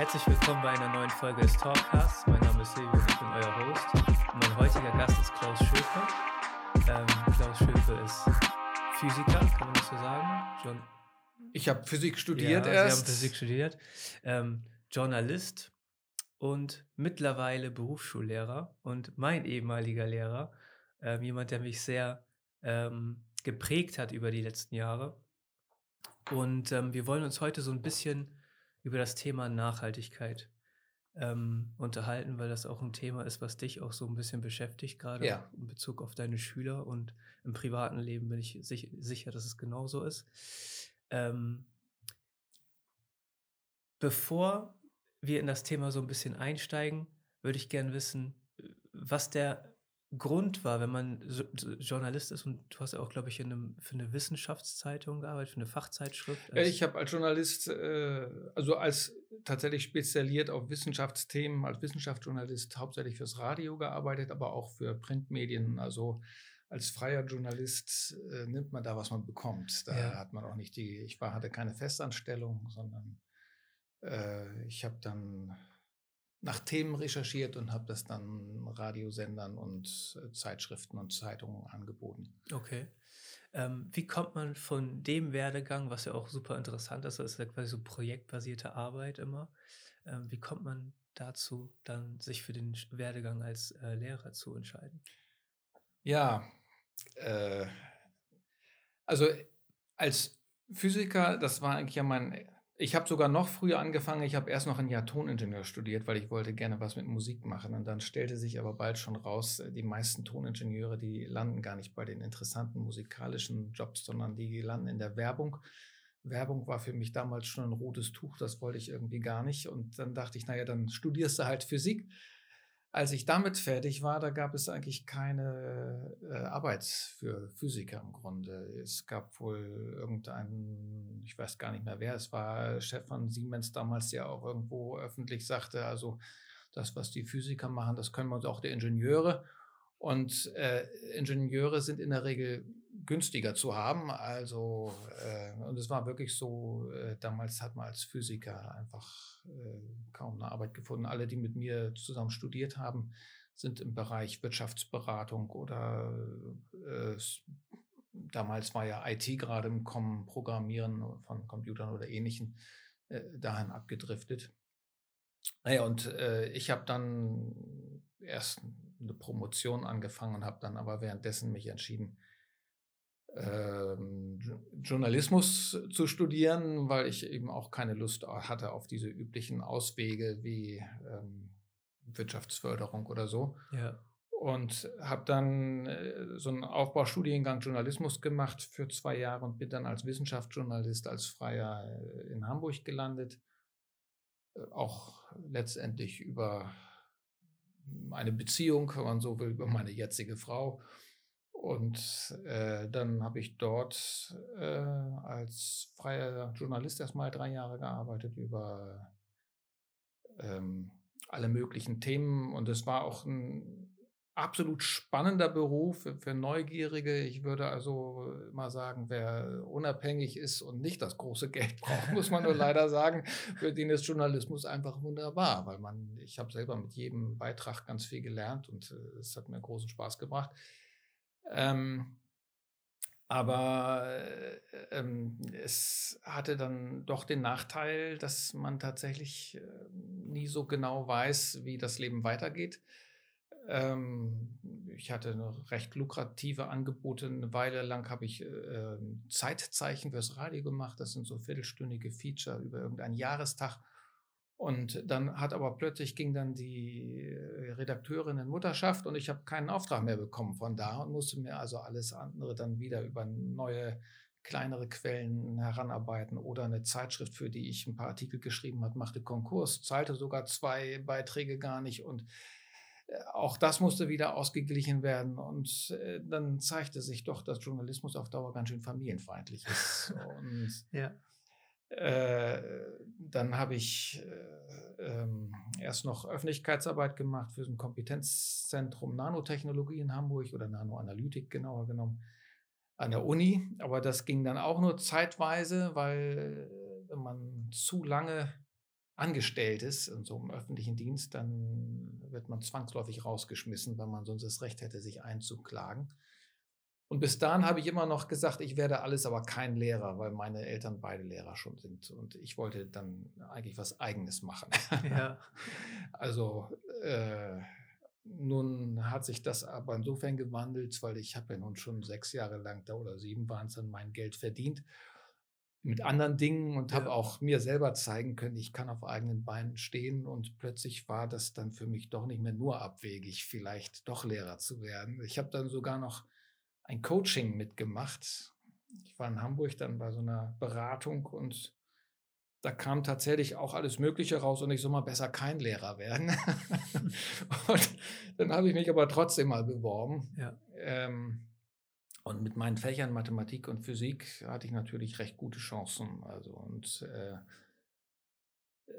Herzlich willkommen bei einer neuen Folge des Talkcasts. Mein Name ist Silvio und ich bin euer Host. Und mein heutiger Gast ist Klaus Schöpe. Ähm, Klaus Schöpe ist Physiker, kann man das so sagen? John ich habe Physik studiert ja, erst. Sie haben Physik studiert. Ähm, Journalist und mittlerweile Berufsschullehrer und mein ehemaliger Lehrer, ähm, jemand, der mich sehr ähm, geprägt hat über die letzten Jahre. Und ähm, wir wollen uns heute so ein bisschen über das Thema Nachhaltigkeit ähm, unterhalten, weil das auch ein Thema ist, was dich auch so ein bisschen beschäftigt, gerade Ja. in Bezug auf deine Schüler und im privaten Leben bin ich sich, sicher, dass es genauso ist. Ähm, bevor wir in das Thema so ein bisschen einsteigen, würde ich gerne wissen, was der Grund war, wenn man so, so Journalist ist und du hast ja auch, glaube ich, in einem, für eine Wissenschaftszeitung gearbeitet, für eine Fachzeitschrift. Äh, als- Ich habe als Journalist, äh, also als tatsächlich spezialisiert auf Wissenschaftsthemen, als Wissenschaftsjournalist hauptsächlich fürs Radio gearbeitet, aber auch für Printmedien. Also als freier Journalist äh, nimmt man da, was man bekommt. Da Ja. hat man auch nicht die, ich war, hatte keine Festanstellung, sondern äh, ich habe dann nach Themen recherchiert und habe das dann Radiosendern und äh, Zeitschriften und Zeitungen angeboten. Okay. Ähm, wie kommt man von dem Werdegang, was ja auch super interessant ist, das ist ja quasi so projektbasierte Arbeit immer, ähm, wie kommt man dazu, dann sich für den Werdegang als äh, Lehrer zu entscheiden? Ja, äh, also als Physiker, das war eigentlich ja mein, ich habe sogar noch früher angefangen, ich habe erst noch ein Jahr Toningenieur studiert, weil ich wollte gerne was mit Musik machen. Und dann stellte sich aber bald schon raus, äh, die meisten Toningenieure, die landen gar nicht bei den interessanten musikalischen Jobs, sondern die landen in der Werbung. Werbung war für mich damals schon ein rotes Tuch, das wollte ich irgendwie gar nicht. Und dann dachte ich, naja, dann studierst du halt Physik. Als ich damit fertig war, da gab es eigentlich keine äh, Arbeit für Physiker im Grunde. Es gab wohl irgendeinen, ich weiß gar nicht mehr wer, es war Chef von Siemens damals, der auch irgendwo öffentlich sagte, also das, was die Physiker machen, das können wir uns auch die Ingenieure. Und äh, Ingenieure sind in der Regel günstiger zu haben. Also, äh, und es war wirklich so, äh, damals hat man als Physiker einfach äh, kaum eine Arbeit gefunden. Alle, die mit mir zusammen studiert haben, sind im Bereich Wirtschaftsberatung oder äh, damals war ja IT gerade im Kommen, Programmieren von Computern oder ähnlichen, äh, dahin abgedriftet. Naja, und äh, ich habe dann erst eine Promotion angefangen und habe dann aber währenddessen mich entschieden, ähm, Jo- Journalismus zu studieren, weil ich eben auch keine Lust hatte auf diese üblichen Auswege wie ähm, Wirtschaftsförderung oder so. Ja. Und habe dann äh, so einen Aufbaustudiengang Journalismus gemacht für zwei Jahre und bin dann als Wissenschaftsjournalist, als Freier äh, in Hamburg gelandet. Äh, Auch letztendlich über eine Beziehung, wenn man so will, über meine jetzige Frau. Und äh, dann habe ich dort äh, als freier Journalist erstmal drei Jahre gearbeitet über ähm, alle möglichen Themen. Und es war auch ein absolut spannender Beruf für, für Neugierige. Ich würde also immer sagen, wer unabhängig ist und nicht das große Geld braucht, muss man nur leider sagen, für den ist Journalismus einfach wunderbar, weil man, ich habe selber mit jedem Beitrag ganz viel gelernt und äh, es hat mir großen Spaß gebracht. Ähm, aber äh, ähm, es hatte dann doch den Nachteil, dass man tatsächlich äh, nie so genau weiß, wie das Leben weitergeht. Ähm, ich hatte recht lukrative Angebote. Eine Weile lang habe ich äh, Zeitzeichen fürs Radio gemacht. Das sind so viertelstündige Feature über irgendeinen Jahrestag. Und dann hat aber plötzlich ging dann die äh, Redakteurin in Mutterschaft und ich habe keinen Auftrag mehr bekommen von da und musste mir also alles andere dann wieder über neue kleinere Quellen heranarbeiten oder eine Zeitschrift, für die ich ein paar Artikel geschrieben habe, machte Konkurs, zahlte sogar zwei Beiträge gar nicht und äh, auch das musste wieder ausgeglichen werden und äh, dann zeigte sich doch, dass Journalismus auf Dauer ganz schön familienfeindlich ist. und Ja. Äh, dann habe ich äh, ähm, erst noch Öffentlichkeitsarbeit gemacht für so ein Kompetenzzentrum Nanotechnologie in Hamburg oder Nanoanalytik genauer genommen an der Uni. Aber das ging dann auch nur zeitweise, weil äh, wenn man zu lange angestellt ist in so einem öffentlichen Dienst, dann wird man zwangsläufig rausgeschmissen, weil man sonst das Recht hätte, sich einzuklagen. Und bis dahin habe ich immer noch gesagt, ich werde alles, aber kein Lehrer, weil meine Eltern beide Lehrer schon sind. Und ich wollte dann eigentlich was Eigenes machen. Ja. also äh, nun hat sich das aber insofern gewandelt, weil ich habe ja nun schon sechs Jahre lang da oder sieben waren es dann mein Geld verdient mit anderen Dingen und ja. habe auch mir selber zeigen können, ich kann auf eigenen Beinen stehen und plötzlich war das dann für mich doch nicht mehr nur abwegig, vielleicht doch Lehrer zu werden. Ich habe dann sogar noch ein Coaching mitgemacht. Ich war in Hamburg dann bei so einer Beratung und da kam tatsächlich auch alles Mögliche raus und ich soll mal besser kein Lehrer werden. und dann habe ich mich aber trotzdem mal beworben. Ja. Ähm, und mit meinen Fächern Mathematik und Physik hatte ich natürlich recht gute Chancen. Also und äh,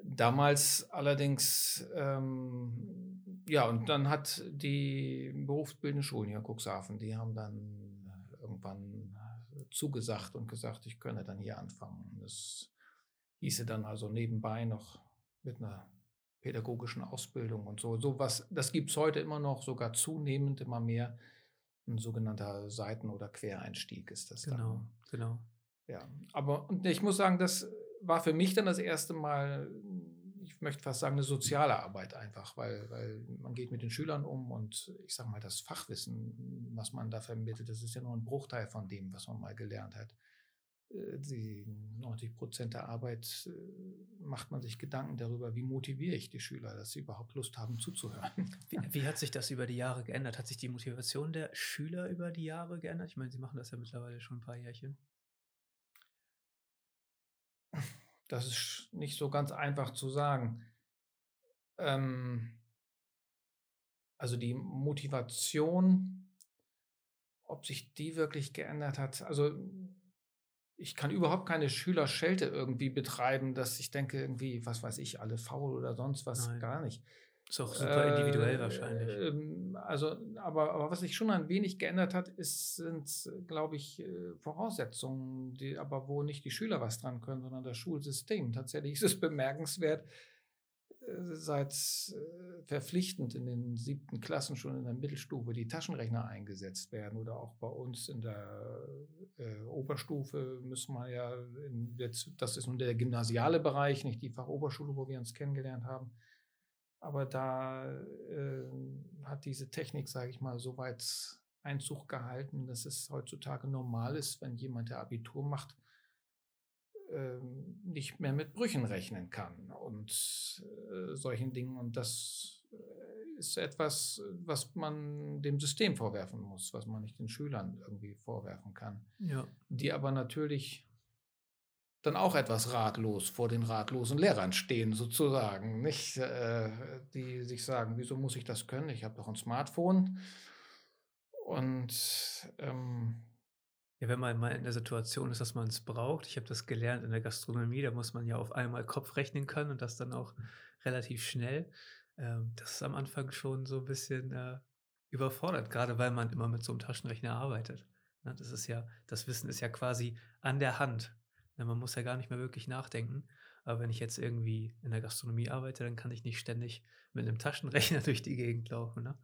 damals allerdings, ähm, ja, und dann hat die berufsbildende Schulen hier in Cuxhaven, die haben dann irgendwann zugesagt und gesagt, ich könne dann hier anfangen. Das hieße dann also nebenbei noch mit einer pädagogischen Ausbildung und so. So was, das gibt es heute immer noch, sogar zunehmend immer mehr ein sogenannter Seiten- oder Quereinstieg ist das genau, dann. Genau, Ja, aber und ich muss sagen, das war für mich dann das erste Mal, ich möchte fast sagen, eine soziale Arbeit einfach, weil, weil man geht mit den Schülern um und ich sage mal, das Fachwissen, was man da vermittelt, das ist ja nur ein Bruchteil von dem, was man mal gelernt hat. Äh, die 90 Prozent der Arbeit äh, macht man sich Gedanken darüber, wie motiviere ich die Schüler, dass sie überhaupt Lust haben zuzuhören. Wie, wie, hat sich das über die Jahre geändert? Hat sich die Motivation der Schüler über die Jahre geändert? Ich meine, Sie machen das ja mittlerweile schon ein paar Jährchen. Das ist nicht so ganz einfach zu sagen. Ähm, also die Motivation, ob sich die wirklich geändert hat, also ich kann überhaupt keine Schülerschelte irgendwie betreiben, dass ich denke, irgendwie, was weiß ich, alle faul oder sonst was, Nein. gar nicht. Ist auch super äh, individuell wahrscheinlich. Ähm, also, aber, aber was sich schon ein wenig geändert hat, ist, sind, glaube ich, äh, Voraussetzungen, die, aber wo nicht die Schüler was dran können, sondern das Schulsystem. Tatsächlich ist es bemerkenswert, äh, seit äh, verpflichtend in den siebten Klassen schon in der Mittelstufe die Taschenrechner eingesetzt werden oder auch bei uns in der äh, Oberstufe müssen wir ja, in, jetzt, das ist nun der gymnasiale Bereich, nicht die Fachoberschule, wo wir uns kennengelernt haben. Aber da äh, hat diese Technik, sage ich mal, so weit Einzug gehalten, dass es heutzutage normal ist, wenn jemand der Abitur macht, ähm, nicht mehr mit Brüchen rechnen kann und äh, solchen Dingen. Und das äh, ist etwas, was man dem System vorwerfen muss, was man nicht den Schülern irgendwie vorwerfen kann. Ja. Die aber natürlich dann auch etwas ratlos vor den ratlosen Lehrern stehen, sozusagen. Nicht, äh, die sich sagen, wieso muss ich das können? Ich habe doch ein Smartphone. Und ähm, ja, wenn man mal in der Situation ist, dass man es braucht. Ich habe das gelernt in der Gastronomie, da muss man ja auf einmal Kopf rechnen können und das dann auch relativ schnell. Ähm, das ist am Anfang schon so ein bisschen äh, überfordert, gerade weil man immer mit so einem Taschenrechner arbeitet. Ne, das ist ja, das Wissen ist ja quasi an der Hand. Man muss ja gar nicht mehr wirklich nachdenken. Aber wenn ich jetzt irgendwie in der Gastronomie arbeite, dann kann ich nicht ständig mit einem Taschenrechner durch die Gegend laufen. Ne?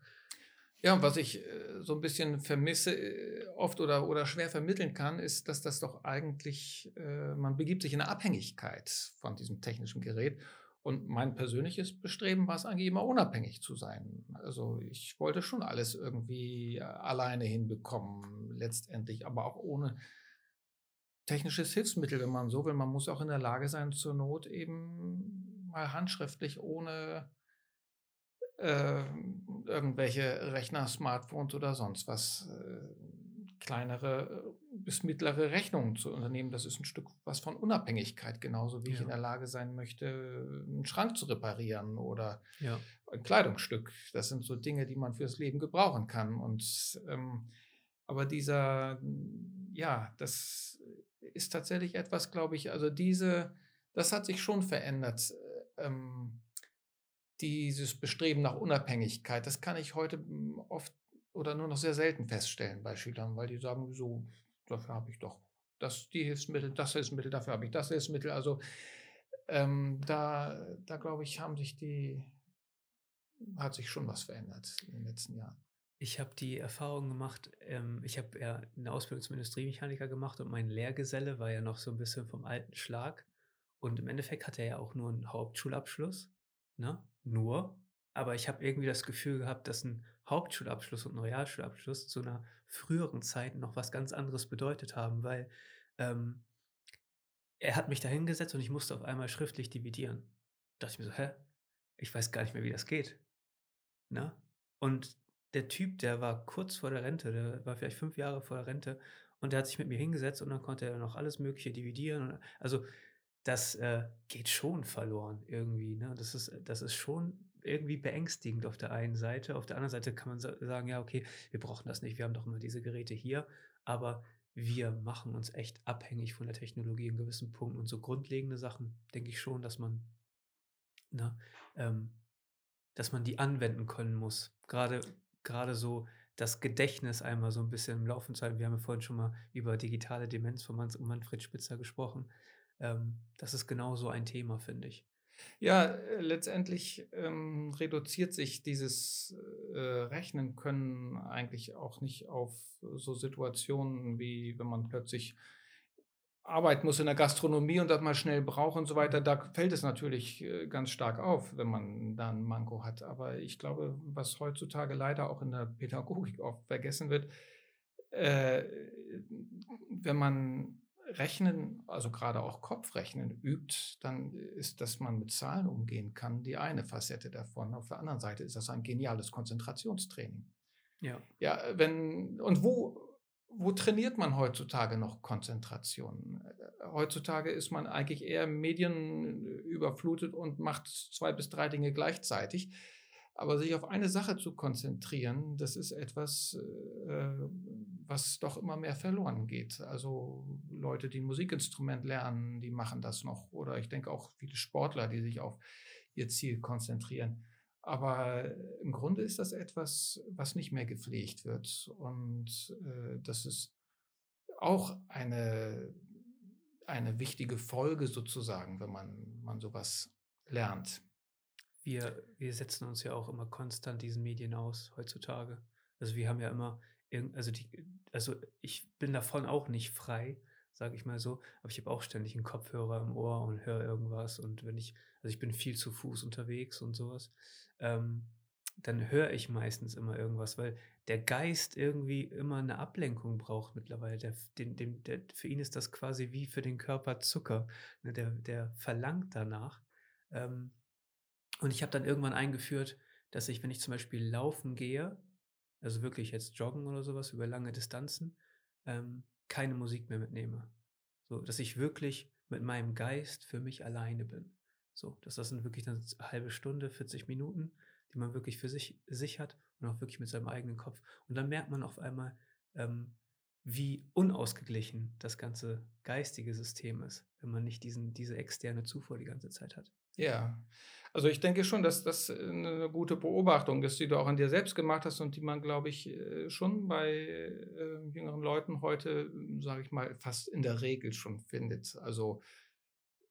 Ja, was ich äh, so ein bisschen vermisse, äh, oft oder, oder schwer vermitteln kann, ist, dass das doch eigentlich, äh, man begibt sich in eine Abhängigkeit von diesem technischen Gerät. Und mein persönliches Bestreben war es eigentlich immer unabhängig zu sein. Also ich wollte schon alles irgendwie alleine hinbekommen, letztendlich, aber auch ohne technisches Hilfsmittel, wenn man so will. Man muss auch in der Lage sein, zur Not eben mal handschriftlich ohne äh, irgendwelche Rechner, Smartphones oder sonst was, äh, kleinere äh, bis mittlere Rechnungen zu unternehmen. Das ist ein Stück was von Unabhängigkeit, genauso wie ja. ich in der Lage sein möchte, einen Schrank zu reparieren oder ja. ein Kleidungsstück. Das sind so Dinge, die man fürs Leben gebrauchen kann. Und ähm, aber dieser, ja, das ist tatsächlich etwas, glaube ich, also diese, das hat sich schon verändert. Ähm, dieses Bestreben nach Unabhängigkeit, das kann ich heute hm, oft oder nur noch sehr selten feststellen bei Schülern, weil die sagen, so, dafür habe ich doch das, die Hilfsmittel, das Hilfsmittel, dafür habe ich das Hilfsmittel. Also ähm, da, da glaube ich, haben sich die, hat sich schon was verändert in den letzten Jahren. Ich habe die Erfahrung gemacht, ähm, ich habe ja eine Ausbildung zum Industriemechaniker gemacht und mein Lehrgeselle war ja noch so ein bisschen vom alten Schlag. Und im Endeffekt hat er ja auch nur einen Hauptschulabschluss, ne? Nur. Aber ich habe irgendwie das Gefühl gehabt, dass ein Hauptschulabschluss und ein Realschulabschluss zu einer früheren Zeit noch was ganz anderes bedeutet haben, weil ähm, er hat mich da hingesetzt und ich musste auf einmal schriftlich dividieren. Da dachte ich mir so, hä? Ich weiß gar nicht mehr, wie das geht. Ne? Und der Typ, der war kurz vor der Rente, der war vielleicht fünf Jahre vor der Rente und der hat sich mit mir hingesetzt und dann konnte er noch alles Mögliche dividieren. also das äh, geht schon verloren irgendwie. Ne? Das, ist, das ist schon irgendwie beängstigend auf der einen Seite. Auf der anderen Seite kann man sagen, ja, okay, wir brauchen das nicht, wir haben doch immer diese Geräte hier, aber wir machen uns echt abhängig von der Technologie in gewissen Punkten. Und so grundlegende Sachen, denke ich schon, dass man, ne, ähm, dass man die anwenden können muss. Gerade, gerade so das Gedächtnis einmal so ein bisschen im Laufen zu halten. Wir haben ja vorhin schon mal über digitale Demenz von Manfred Spitzer gesprochen. Ähm, das ist genau so ein Thema, finde ich. Ja, äh, letztendlich ähm, reduziert sich dieses äh, Rechnen können eigentlich auch nicht auf so Situationen wie wenn man plötzlich arbeiten muss in der Gastronomie und das mal schnell braucht und so weiter. Da fällt es natürlich äh, ganz stark auf, wenn man da ein Manko hat. Aber ich glaube, was heutzutage leider auch in der Pädagogik oft vergessen wird, äh, wenn man Rechnen, also gerade auch Kopfrechnen übt, dann ist, dass man mit Zahlen umgehen kann, die eine Facette davon. Auf der anderen Seite ist das ein geniales Konzentrationstraining. Ja. Ja, wenn, und wo, wo trainiert man heutzutage noch Konzentration? Heutzutage ist man eigentlich eher medienüberflutet und macht zwei bis drei Dinge gleichzeitig. Aber sich auf eine Sache zu konzentrieren, das ist etwas, äh, was doch immer mehr verloren geht. Also Leute, die ein Musikinstrument lernen, die machen das noch. Oder ich denke auch viele Sportler, die sich auf ihr Ziel konzentrieren. Aber im Grunde ist das etwas, was nicht mehr gepflegt wird. Und äh, das ist auch eine, eine wichtige Folge sozusagen, wenn man, man sowas lernt wir, wir setzen uns ja auch immer konstant diesen Medien aus heutzutage. Also wir haben ja immer, also die, also ich bin davon auch nicht frei, sage ich mal so, aber ich habe auch ständig einen Kopfhörer im Ohr und höre irgendwas und wenn ich, also ich bin viel zu Fuß unterwegs und sowas, ähm, dann höre ich meistens immer irgendwas, weil der Geist irgendwie immer eine Ablenkung braucht mittlerweile. Der, den, den, der, für ihn ist das quasi wie für den Körper Zucker. Ne? Der, der verlangt danach. Ähm, und ich habe dann irgendwann eingeführt, dass ich, wenn ich zum Beispiel laufen gehe, also wirklich jetzt joggen oder sowas über lange Distanzen, ähm, keine Musik mehr mitnehme. So, dass ich wirklich mit meinem Geist für mich alleine bin. So, dass das sind wirklich eine halbe Stunde, 40 Minuten, die man wirklich für sich, sich hat und auch wirklich mit seinem eigenen Kopf. Und dann merkt man auf einmal, ähm, wie unausgeglichen das ganze geistige System ist, wenn man nicht diesen, diese externe Zufuhr die ganze Zeit hat. Ja, also ich denke schon, dass das eine gute Beobachtung ist, die du auch an dir selbst gemacht hast und die man, glaube ich, äh, schon bei äh, jüngeren Leuten heute, sage ich mal, fast in der Regel schon findet. Also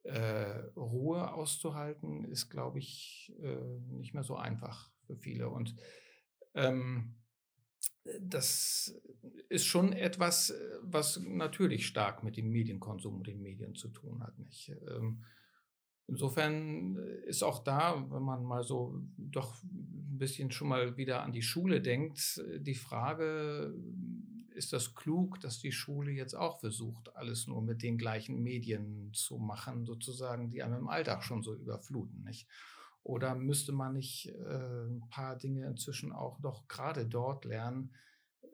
äh, Ruhe auszuhalten ist, glaube ich, äh, nicht mehr so einfach für viele. Und ähm, das ist schon etwas, was natürlich stark mit dem Medienkonsum und den Medien zu tun hat. Nicht? Ähm, Insofern ist auch da, wenn man mal so doch ein bisschen schon mal wieder an die Schule denkt, die Frage, ist das klug, dass die Schule jetzt auch versucht, alles nur mit den gleichen Medien zu machen, sozusagen, die einem im Alltag schon so überfluten, nicht? Oder müsste man nicht äh, ein paar Dinge inzwischen auch doch gerade dort lernen,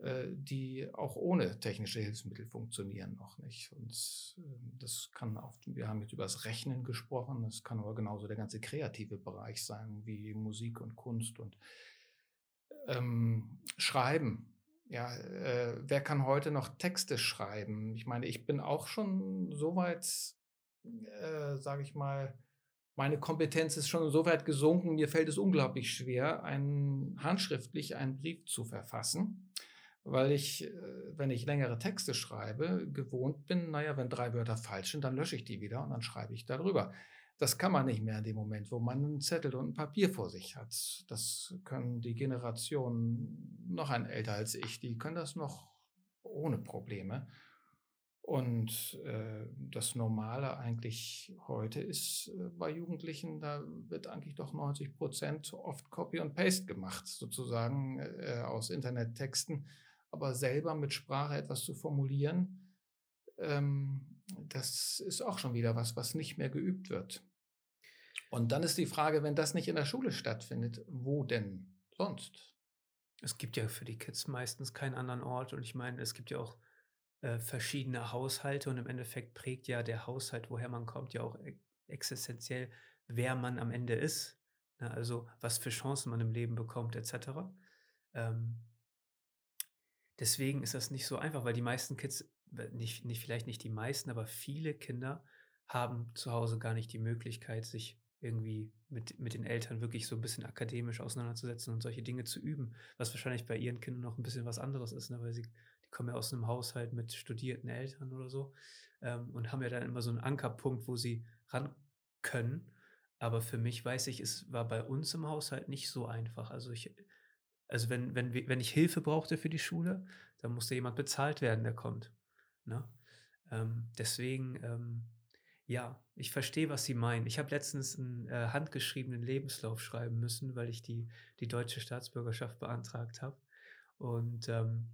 äh, die auch ohne technische Hilfsmittel funktionieren noch nicht. Und ähm, das kann auch, wir haben jetzt über das Rechnen gesprochen, das kann aber genauso der ganze kreative Bereich sein, wie Musik und Kunst und ähm, Schreiben. Ja, äh, wer kann heute noch Texte schreiben? Ich meine, ich bin auch schon so weit, äh, sage ich mal, meine Kompetenz ist schon so weit gesunken, mir fällt es unglaublich schwer, einen, handschriftlich einen Brief zu verfassen weil ich, äh, wenn ich längere Texte schreibe, gewohnt bin, naja, wenn drei Wörter falsch sind, dann lösche ich die wieder und dann schreibe ich darüber. Das kann man nicht mehr in dem Moment, wo man einen Zettel und ein Papier vor sich hat. Das können die Generationen noch ein älter als ich, die können das noch ohne Probleme. Und äh, das Normale eigentlich heute ist äh, bei Jugendlichen, da wird eigentlich doch 90 Prozent oft Copy und Paste gemacht, sozusagen äh, aus Internettexten. Aber selber mit Sprache etwas zu formulieren, ähm, das ist auch schon wieder was, was nicht mehr geübt wird. Und dann ist die Frage, wenn das nicht in der Schule stattfindet, wo denn sonst? Es gibt ja für die Kids meistens keinen anderen Ort. Und ich meine, es gibt ja auch äh, verschiedene Haushalte und im Endeffekt prägt ja der Haushalt, woher man kommt, ja auch e existenziell, wer man am Ende ist. Ne? Also was für Chancen man im Leben bekommt, etc. Ähm, deswegen ist das nicht so einfach, weil die meisten Kids, nicht, nicht, vielleicht nicht die meisten, aber viele Kinder haben zu Hause gar nicht die Möglichkeit, sich irgendwie mit, mit den Eltern wirklich so ein bisschen akademisch auseinanderzusetzen und solche Dinge zu üben, was wahrscheinlich bei ihren Kindern noch ein bisschen was anderes ist, ne? weil sie kommen ja aus einem Haushalt mit studierten Eltern oder so ähm, und haben ja dann immer so einen Ankerpunkt, wo sie ran können. Aber für mich weiß ich, es war bei uns im Haushalt nicht so einfach. Also ich, also wenn, wenn, wenn ich Hilfe brauchte für die Schule, dann musste jemand bezahlt werden, der kommt. Ne? Ähm, deswegen, ähm, ja, ich verstehe, was Sie meinen. Ich habe letztens einen äh, handgeschriebenen Lebenslauf schreiben müssen, weil ich die, die deutsche Staatsbürgerschaft beantragt habe. Und ähm,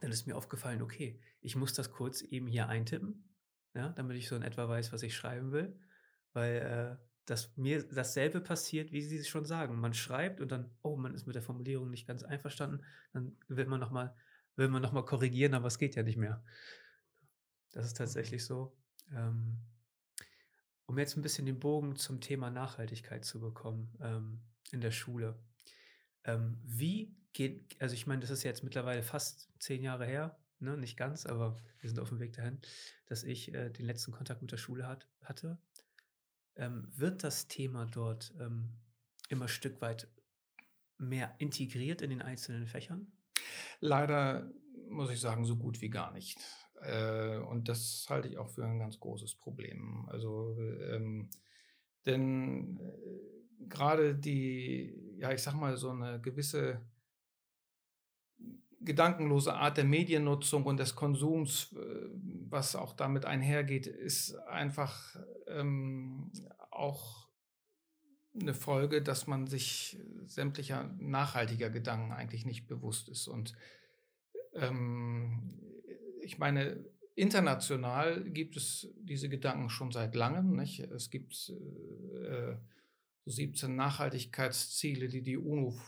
dann ist mir aufgefallen, okay, ich muss das kurz eben hier eintippen, ja, damit ich so in etwa weiß, was ich schreiben will, weil äh, dass mir dasselbe passiert, wie Sie es schon sagen. Man schreibt und dann, oh, man ist mit der Formulierung nicht ganz einverstanden, dann will man nochmal will man noch mal korrigieren, aber es geht ja nicht mehr. Das ist tatsächlich so. Ähm, um jetzt ein bisschen den Bogen zum Thema Nachhaltigkeit zu bekommen ähm, in der Schule. Ähm, wie geht, also ich meine, das ist jetzt mittlerweile fast zehn Jahre her, ne? nicht ganz, aber wir sind auf dem Weg dahin, dass ich äh, den letzten Kontakt mit der Schule hat, hatte. Ähm, wird das Thema dort ähm, immer ein Stück weit mehr integriert in den einzelnen Fächern? Leider muss ich sagen, so gut wie gar nicht. Äh, und das halte ich auch für ein ganz großes Problem. Also, ähm, denn äh, gerade die, ja, ich sag mal, so eine gewisse gedankenlose Art der Mediennutzung und des Konsums, äh, was auch damit einhergeht, ist einfach ähm, auch eine Folge, dass man sich sämtlicher nachhaltiger Gedanken eigentlich nicht bewusst ist. Und ähm, ich meine, international gibt es diese Gedanken schon seit langem. Nicht? Es gibt äh, so 17 Nachhaltigkeitsziele, die die UNO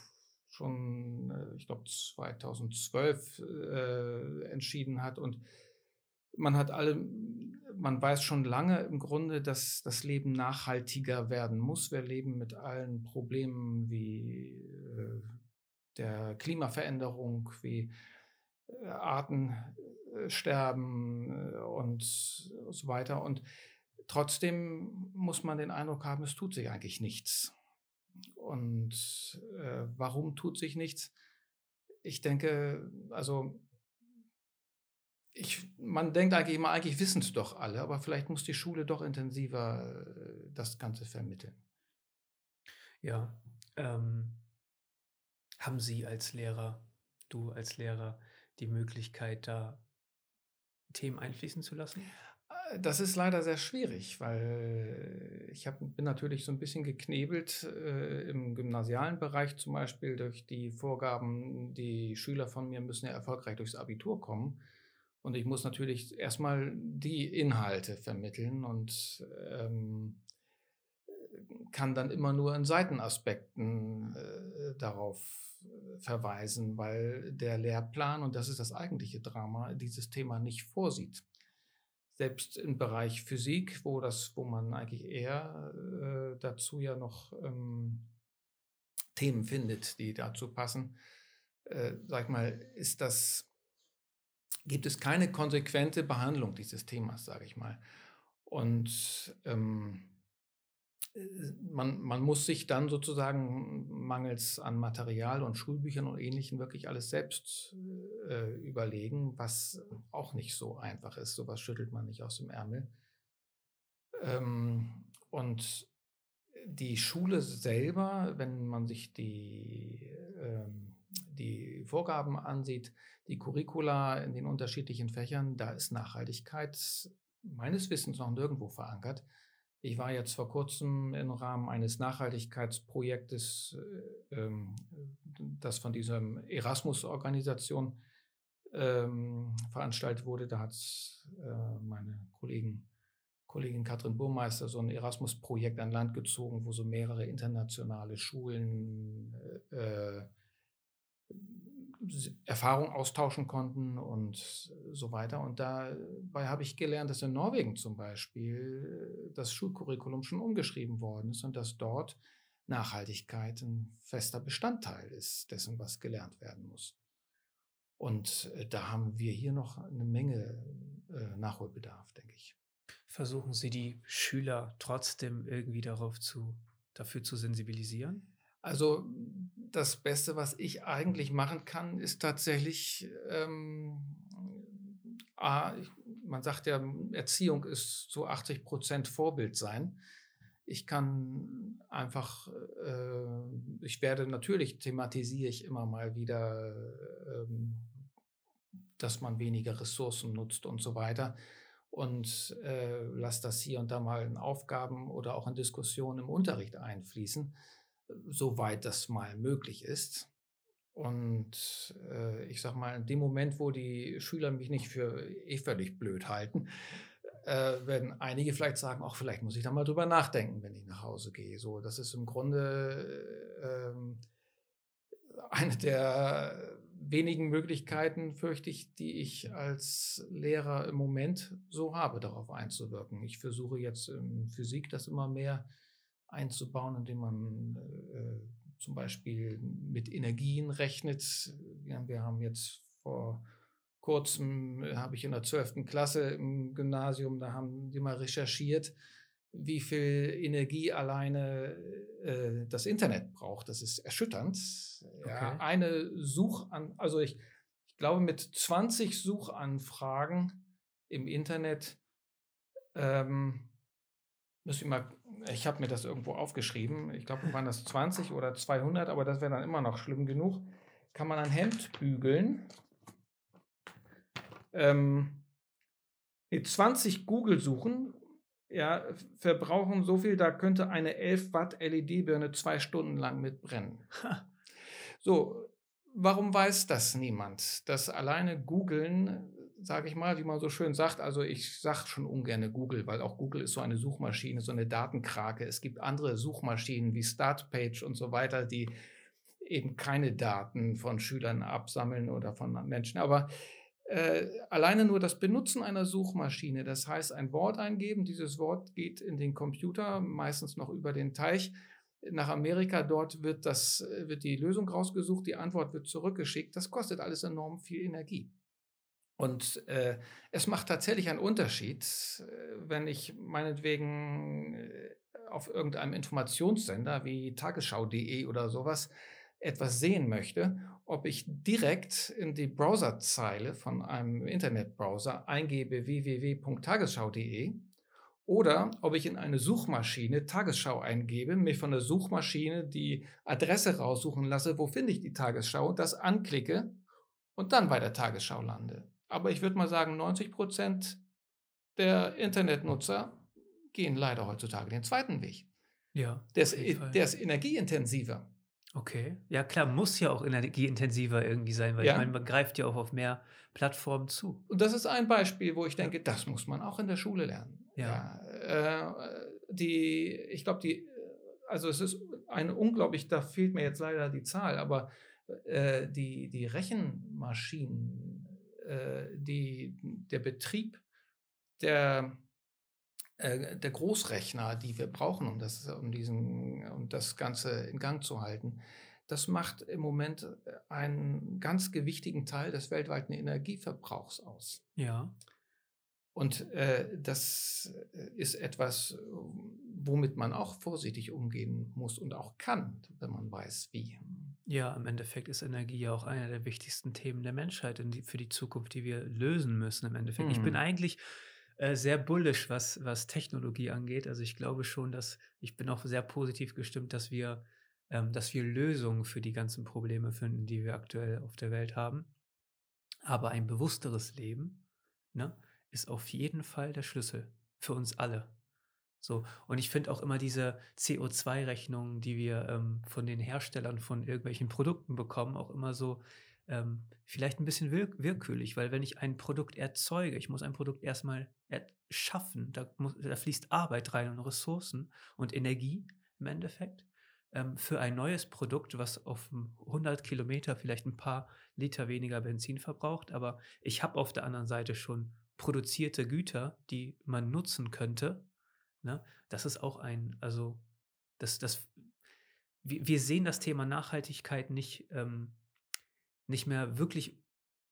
schon, äh, ich glaube, 2012 äh, entschieden hat. Und man hat alle, man weiß schon lange im Grunde, dass das Leben nachhaltiger werden muss. Wir leben mit allen Problemen wie äh, der Klimaveränderung, wie äh, Artensterben äh, und so weiter. Und trotzdem muss man den Eindruck haben, es tut sich eigentlich nichts. Und warum tut sich nichts? Ich denke, also ich, man denkt eigentlich immer, eigentlich wissen es doch alle, aber vielleicht muss die Schule doch intensiver äh, das Ganze vermitteln. Ja, ähm, haben Sie als Lehrer, du als Lehrer, die Möglichkeit, da Themen einfließen zu lassen? Das ist leider sehr schwierig, weil ich hab, bin natürlich so ein bisschen geknebelt äh, im gymnasialen Bereich zum Beispiel durch die Vorgaben, die Schüler von mir müssen ja erfolgreich durchs Abitur kommen. Und ich muss natürlich erstmal die Inhalte vermitteln und ähm, kann dann immer nur in Seitenaspekten äh, darauf verweisen, weil der Lehrplan, und das ist das eigentliche Drama, dieses Thema nicht vorsieht. Selbst im Bereich Physik, wo das, wo man eigentlich eher äh, dazu ja noch ähm, Themen findet, die dazu passen, äh, sag ich mal, ist das, gibt es keine konsequente Behandlung dieses Themas, sage ich mal. Und ähm, man, man muss sich dann sozusagen mangels an Material und Schulbüchern und Ähnlichem wirklich alles selbst äh, überlegen, was auch nicht so einfach ist. Sowas schüttelt man nicht aus dem Ärmel. Ähm, und die Schule selber, wenn man sich die, ähm, die Vorgaben ansieht, die Curricula in den unterschiedlichen Fächern, da ist Nachhaltigkeit meines Wissens noch nirgendwo verankert. Ich war jetzt vor kurzem im Rahmen eines Nachhaltigkeitsprojektes, äh, ähm, das von dieser Erasmus-Organisation ähm, veranstaltet wurde. Da hat äh, meine Kollegen, Kollegin Katrin Burmeister so ein Erasmus-Projekt an Land gezogen, wo so mehrere internationale Schulen äh, Erfahrung austauschen konnten und so weiter. Und dabei habe ich gelernt, dass in Norwegen zum Beispiel das Schulcurriculum schon umgeschrieben worden ist und dass dort Nachhaltigkeit ein fester Bestandteil ist dessen, was gelernt werden muss. Und äh, da haben wir hier noch eine Menge äh, Nachholbedarf, denke ich. Versuchen Sie die Schüler trotzdem irgendwie darauf zu, dafür zu sensibilisieren? Also das Beste, was ich eigentlich machen kann, ist tatsächlich, ähm, man sagt ja, Erziehung ist zu 80 Prozent Vorbild sein. Ich kann einfach, äh, ich werde natürlich thematisiere ich immer mal wieder, ähm, dass man weniger Ressourcen nutzt und so weiter und äh, lasse das hier und da mal in Aufgaben oder auch in Diskussionen im Unterricht einfließen soweit das mal möglich ist. Und äh, ich sag mal, in dem Moment, wo die Schüler mich nicht für eh völlig blöd halten, äh, werden einige vielleicht sagen, auch vielleicht muss ich da mal drüber nachdenken, wenn ich nach Hause gehe. So, das ist im Grunde äh, eine der wenigen Möglichkeiten, fürchte ich, die ich als Lehrer im Moment so habe, darauf einzuwirken. Ich versuche jetzt in Physik das immer mehr einzubauen, indem man äh, zum Beispiel mit Energien rechnet. Ja, wir haben jetzt vor kurzem, äh, habe ich in der 12. Klasse im Gymnasium, da haben die mal recherchiert, wie viel Energie alleine äh, das Internet braucht. Das ist erschütternd. Okay. Ja, eine Suchan, also ich, ich glaube, mit 20 Suchanfragen im Internet ähm, Müsste ich mal, ich habe mir das irgendwo aufgeschrieben. Ich glaube, waren das 20 oder 200, aber das wäre dann immer noch schlimm genug. Kann man ein Hemd bügeln. Ähm, 20 Google-Suchen ja, verbrauchen so viel, da könnte eine 11 Watt LED-Birne zwei Stunden lang mitbrennen. so, warum weiß das niemand? Dass alleine googeln sage ich mal, wie man so schön sagt. Also ich sage schon ungern Google, weil auch Google ist so eine Suchmaschine, so eine Datenkrake. Es gibt andere Suchmaschinen wie Startpage und so weiter, die eben keine Daten von Schülern absammeln oder von Menschen. Aber äh, alleine nur das Benutzen einer Suchmaschine, das heißt ein Wort eingeben, dieses Wort geht in den Computer, meistens noch über den Teich, nach Amerika, dort wird, das, wird die Lösung rausgesucht, die Antwort wird zurückgeschickt. Das kostet alles enorm viel Energie. Und äh, es macht tatsächlich einen Unterschied, äh, wenn ich meinetwegen äh, auf irgendeinem Informationssender wie tagesschau.de oder sowas etwas sehen möchte, ob ich direkt in die Browserzeile von einem Internetbrowser eingebe www.tagesschau.de oder ob ich in eine Suchmaschine Tagesschau eingebe, mir von der Suchmaschine die Adresse raussuchen lasse, wo finde ich die Tagesschau, das anklicke und dann bei der Tagesschau lande. Aber ich würde mal sagen, 90 Prozent der Internetnutzer gehen leider heutzutage den zweiten Weg. Ja. Der ist, der ist energieintensiver. Okay. Ja, klar, muss ja auch energieintensiver irgendwie sein, weil ja. ich meine, man greift ja auch auf mehr Plattformen zu. Und das ist ein Beispiel, wo ich denke, das muss man auch in der Schule lernen. Ja. ja äh, die, ich glaube, die, also es ist eine unglaublich, da fehlt mir jetzt leider die Zahl, aber äh, die, die Rechenmaschinen die, der Betrieb der, äh, der Großrechner, die wir brauchen, um das, um, diesen, um das Ganze in Gang zu halten, das macht im Moment einen ganz gewichtigen Teil des weltweiten Energieverbrauchs aus. Ja. Und äh, das ist etwas, womit man auch vorsichtig umgehen muss und auch kann, wenn man weiß, wie. Ja, im Endeffekt ist Energie ja auch einer der wichtigsten Themen der Menschheit die, für die Zukunft, die wir lösen müssen im Endeffekt. Mhm. Ich bin mhm. eigentlich äh, sehr bullish, was, was Technologie angeht. Also ich glaube schon, dass ich bin auch sehr positiv gestimmt, dass wir, ähm, dass wir Lösungen für die ganzen Probleme finden, die wir aktuell auf der Welt haben. Aber ein bewussteres Leben ne, ist auf jeden Fall der Schlüssel für uns alle. So, und ich finde auch immer diese CO2-Rechnungen, die wir ähm, von den Herstellern von irgendwelchen Produkten bekommen, auch immer so ähm, vielleicht ein bisschen wirk willkürlich, weil wenn ich ein Produkt erzeuge, ich muss ein Produkt erstmal schaffen, da, muss, da fließt Arbeit rein und Ressourcen und Energie im Endeffekt ähm, für ein neues Produkt, was auf 100 Kilometer vielleicht ein paar Liter weniger Benzin verbraucht, aber ich habe auf der anderen Seite schon produzierte Güter, die man nutzen könnte. Ne? Das ist auch ein, also das, das, wir, sehen das Thema Nachhaltigkeit nicht ähm, nicht mehr wirklich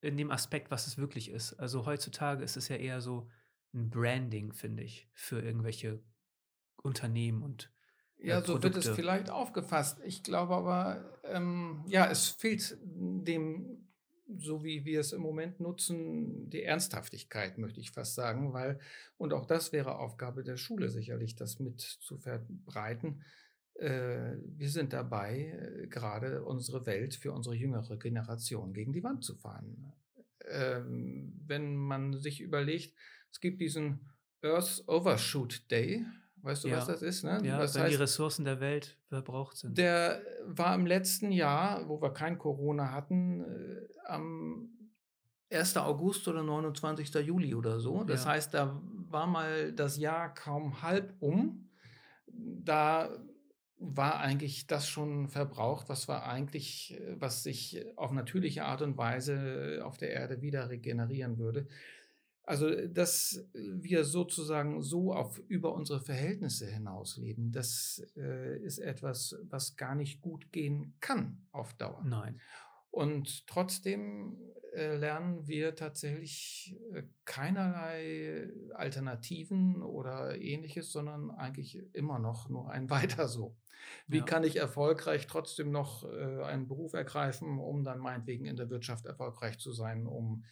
in dem Aspekt, was es wirklich ist. Also heutzutage ist es ja eher so ein Branding, finde ich, für irgendwelche Unternehmen und äh, ja, so Produkte. wird es vielleicht aufgefasst. Ich glaube aber, ähm, ja, es fehlt dem, so wie wir es im Moment nutzen, die Ernsthaftigkeit, möchte ich fast sagen, weil, und auch das wäre Aufgabe der Schule sicherlich, das mit zu verbreiten, äh, wir sind dabei, äh, gerade unsere Welt für unsere jüngere Generation gegen die Wand zu fahren. Ähm, wenn man sich überlegt, es gibt diesen Earth Overshoot Day, weißt du, ja. was das ist? Ne? Ja, das wenn heißt, die Ressourcen der Welt verbraucht sind. Der war im letzten Jahr, wo wir kein Corona hatten, äh, am 1. August oder 29. Juli oder so. Das ja. heißt, da war mal das Jahr kaum halb um. Da war eigentlich das schon verbraucht, was war eigentlich, äh, was sich auf natürliche Art und Weise auf der Erde wieder regenerieren würde. Also, dass wir sozusagen so auf über unsere Verhältnisse hinaus leben, das äh, ist etwas, was gar nicht gut gehen kann auf Dauer. Nein. Und trotzdem äh, lernen wir tatsächlich äh, keinerlei Alternativen oder ähnliches, sondern eigentlich immer noch nur ein weiter so. Wie ja. kann ich erfolgreich trotzdem noch äh, einen Beruf ergreifen, um dann meinetwegen in der Wirtschaft erfolgreich zu sein, um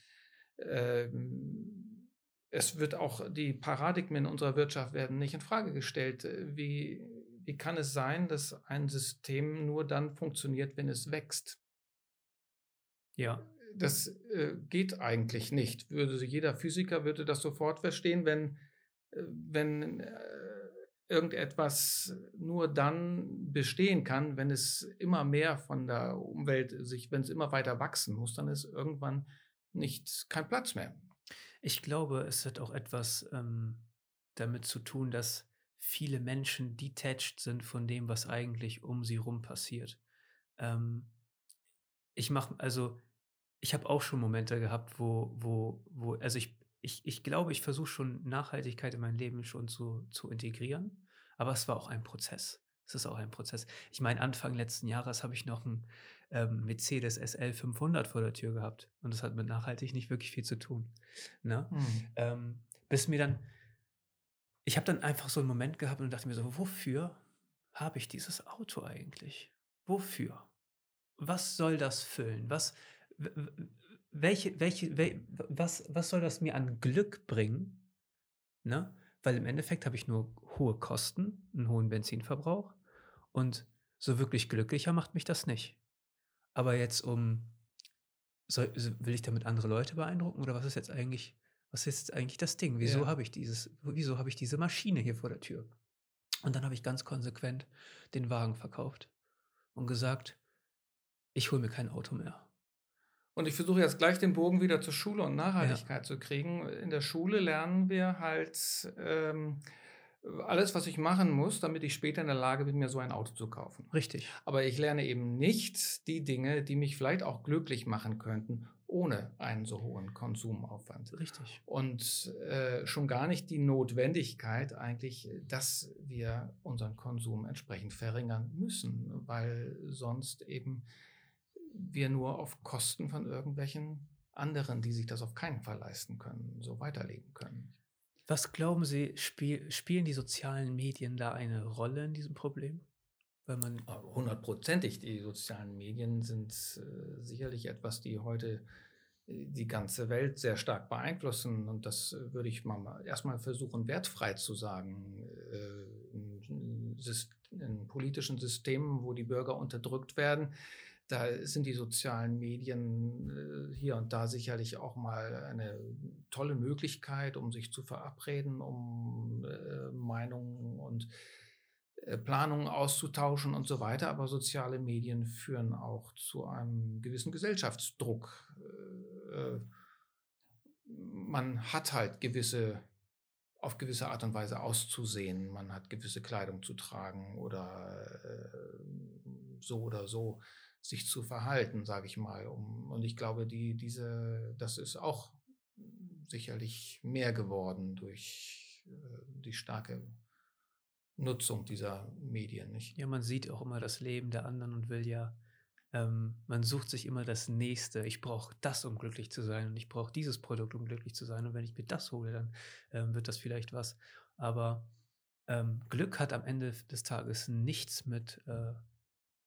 es wird auch die Paradigmen unserer Wirtschaft werden nicht in Frage gestellt. Wie, wie kann es sein, dass ein System nur dann funktioniert, wenn es wächst? Ja das äh, geht eigentlich nicht. Würde jeder Physiker würde das sofort verstehen, wenn, äh, wenn äh, irgendetwas nur dann bestehen kann, wenn es immer mehr von der Umwelt sich, wenn es immer weiter wachsen muss, dann ist irgendwann nicht kein Platz mehr. Ich glaube, es hat auch etwas ähm, damit zu tun, dass viele Menschen detached sind von dem, was eigentlich um sie rum passiert. Ähm, ich mache, also ich habe auch schon Momente gehabt, wo, wo, wo, also ich, ich, ich glaube, ich versuche schon Nachhaltigkeit in mein Leben schon zu, zu integrieren, aber es war auch ein Prozess. Es ist auch ein Prozess. Ich meine, Anfang letzten Jahres habe ich noch einen ähm, Mercedes SL 500 vor der Tür gehabt und das hat mit nachhaltig nicht wirklich viel zu tun. Ne? Mhm. Ähm, bis mir dann, ich habe dann einfach so einen Moment gehabt und dachte mir so, wofür habe ich dieses Auto eigentlich? Wofür? Was soll das füllen? Was, welche, welche, wel, was, was soll das mir an Glück bringen? Ne? Weil im Endeffekt habe ich nur hohe Kosten, einen hohen Benzinverbrauch und so wirklich glücklicher macht mich das nicht. Aber jetzt um, soll, will ich damit andere Leute beeindrucken oder was ist jetzt eigentlich, was ist jetzt eigentlich das Ding? Wieso ja. habe ich dieses, wieso habe ich diese Maschine hier vor der Tür? Und dann habe ich ganz konsequent den Wagen verkauft und gesagt, ich hole mir kein Auto mehr. Und ich versuche jetzt gleich den Bogen wieder zur Schule und Nachhaltigkeit ja. zu kriegen. In der Schule lernen wir halt ähm, alles, was ich machen muss, damit ich später in der Lage bin, mir so ein Auto zu kaufen. Richtig. Aber ich lerne eben nicht die Dinge, die mich vielleicht auch glücklich machen könnten, ohne einen so hohen Konsumaufwand. Richtig. Und äh, schon gar nicht die Notwendigkeit eigentlich, dass wir unseren Konsum entsprechend verringern müssen, weil sonst eben wir nur auf Kosten von irgendwelchen anderen, die sich das auf keinen Fall leisten können, so weiterleben können. Was glauben Sie, spiel, spielen die sozialen Medien da eine Rolle in diesem Problem? Weil man Hundertprozentig. Die sozialen Medien sind äh, sicherlich etwas, die heute die ganze Welt sehr stark beeinflussen. Und das würde ich mal erstmal versuchen, wertfrei zu sagen. In, in politischen Systemen, wo die Bürger unterdrückt werden, da sind die sozialen Medien hier und da sicherlich auch mal eine tolle Möglichkeit, um sich zu verabreden, um Meinungen und äh, Planungen auszutauschen und so weiter. Aber soziale Medien führen auch zu einem gewissen Gesellschaftsdruck. Äh, äh, man hat halt gewisse, auf gewisse Art und Weise auszusehen. Man hat gewisse Kleidung zu tragen oder so oder so sich zu verhalten, sage ich mal. Und ich glaube, die, diese, das ist auch sicherlich mehr geworden durch die starke Nutzung dieser Medien, nicht? Ja, man sieht auch immer das Leben der anderen und will ja, ähm, man sucht sich immer das Nächste. Ich brauche das, um glücklich zu sein und ich brauche dieses Produkt, um glücklich zu sein. Und wenn ich mir das hole, dann ähm, wird das vielleicht was. Aber ähm, Glück hat am Ende des Tages nichts mit äh,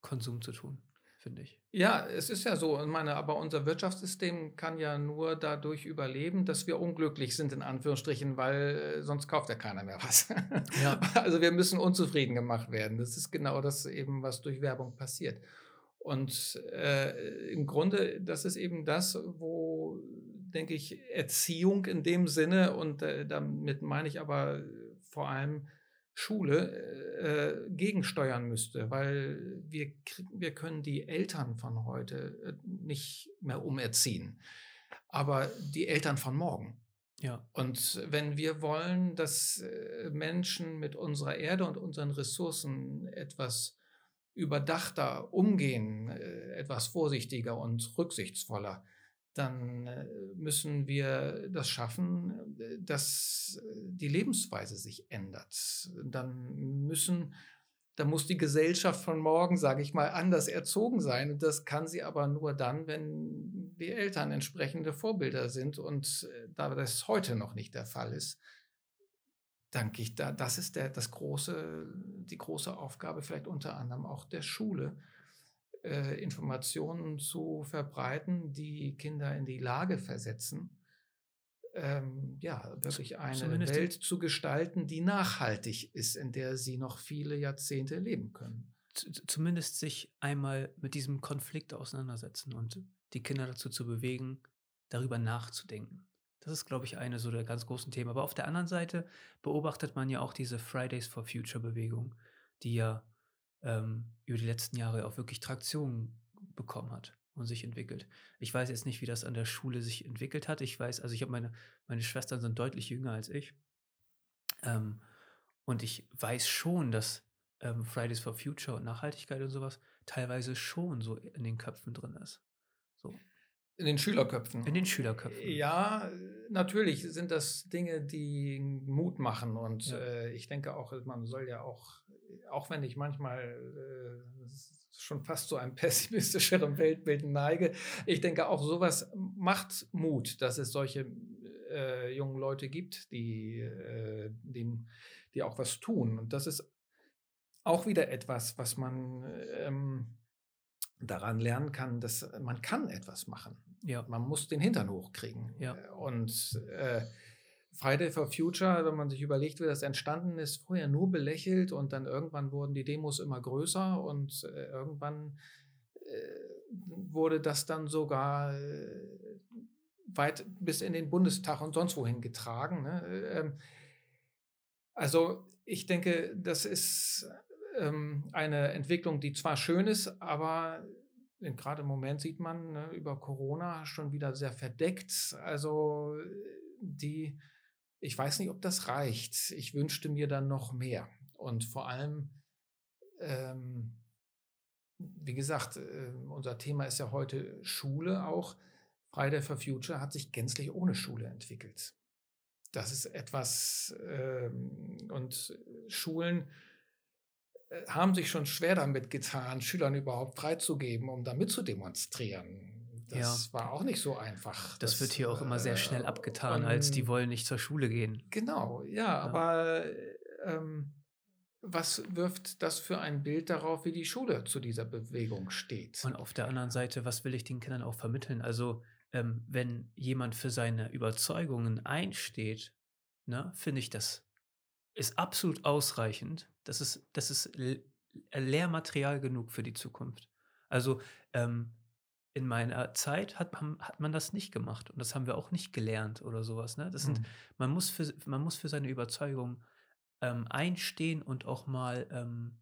Konsum zu tun finde ich. Ja, es ist ja so. Ich meine, aber unser Wirtschaftssystem kann ja nur dadurch überleben, dass wir unglücklich sind, in Anführungsstrichen, weil äh, sonst kauft ja keiner mehr was. Ja. Also wir müssen unzufrieden gemacht werden. Das ist genau das eben, was durch Werbung passiert. Und äh, im Grunde, das ist eben das, wo, denke ich, Erziehung in dem Sinne, und äh, damit meine ich aber vor allem Schule äh, gegensteuern müsste, weil wir, wir können die Eltern von heute äh, nicht mehr umerziehen, aber die Eltern von morgen. Ja. Und wenn wir wollen, dass äh, Menschen mit unserer Erde und unseren Ressourcen etwas überdachter umgehen, äh, etwas vorsichtiger und rücksichtsvoller, dann äh, müssen wir das schaffen, äh, dass äh, die Lebensweise sich ändert. Dann müssen, da muss die Gesellschaft von morgen, sage ich mal, anders erzogen sein. Das kann sie aber nur dann, wenn die Eltern entsprechende Vorbilder sind. Und da das heute noch nicht der Fall ist, danke ich da, das ist der, das große, die große Aufgabe vielleicht unter anderem auch der Schule äh, Informationen zu verbreiten, die Kinder in die Lage versetzen, ähm, ja, wirklich eine Zumindest Welt zu gestalten, die nachhaltig ist, in der sie noch viele Jahrzehnte leben können. Zumindest sich einmal mit diesem Konflikt auseinandersetzen und die Kinder dazu zu bewegen, darüber nachzudenken. Das ist, glaube ich, eine so der ganz großen Themen. Aber auf der anderen Seite beobachtet man ja auch diese Fridays for Future Bewegung, die ja ähm, über die letzten Jahre auch wirklich Traktion bekommen hat und sich entwickelt. Ich weiß jetzt nicht, wie das an der Schule sich entwickelt hat. Ich weiß, also ich habe meine, meine Schwestern sind deutlich jünger als ich. Ähm, und ich weiß schon, dass ähm, Fridays for Future und Nachhaltigkeit und sowas teilweise schon so in den Köpfen drin ist. So. In den Schülerköpfen. In den Schülerköpfen. Ja, natürlich sind das Dinge, die Mut machen. Und ja. äh, ich denke auch, man soll ja auch auch wenn ich manchmal äh, schon fast zu einem pessimistischeren Weltbild neige, ich denke auch sowas macht Mut, dass es solche äh, jungen Leute gibt, die, äh, die, die auch was tun. Und das ist auch wieder etwas, was man ähm, daran lernen kann, dass man kann etwas machen. Ja. Man muss den Hintern hochkriegen. Ja. Und äh, Friday for Future, wenn man sich überlegt, wie das entstanden ist, vorher nur belächelt und dann irgendwann wurden die Demos immer größer und äh, irgendwann äh, wurde das dann sogar äh, weit bis in den Bundestag und sonst wohin getragen. Ne? Ähm, also ich denke, das ist ähm, eine Entwicklung, die zwar schön ist, aber gerade im Moment sieht man ne, über Corona schon wieder sehr verdeckt. Also die ich weiß nicht, ob das reicht. Ich wünschte mir dann noch mehr. Und vor allem, ähm, wie gesagt, äh, unser Thema ist ja heute Schule auch. Friday for Future hat sich gänzlich ohne Schule entwickelt. Das ist etwas, ähm, und Schulen haben sich schon schwer damit getan, Schülern überhaupt freizugeben, um damit zu demonstrieren. Das ja. war auch nicht so einfach. Das, das, wird hier auch immer sehr schnell äh, abgetan, und, als die wollen nicht zur Schule gehen. Genau, ja, ja. aber ähm, was wirft das für ein Bild darauf, wie die Schule zu dieser Bewegung steht? Und auf der anderen Seite, was will ich den Kindern auch vermitteln? Also ähm, wenn jemand für seine Überzeugungen einsteht, ne, finde ich, das ist absolut ausreichend. Das ist, das ist L- Lehrmaterial genug für die Zukunft. Also ähm, in meiner Zeit hat, man- hat man das nicht gemacht und das haben wir auch nicht gelernt oder sowas. Ne? Das sind, Mhm. man, muss für, man muss für seine Überzeugung ähm, einstehen und auch mal ähm,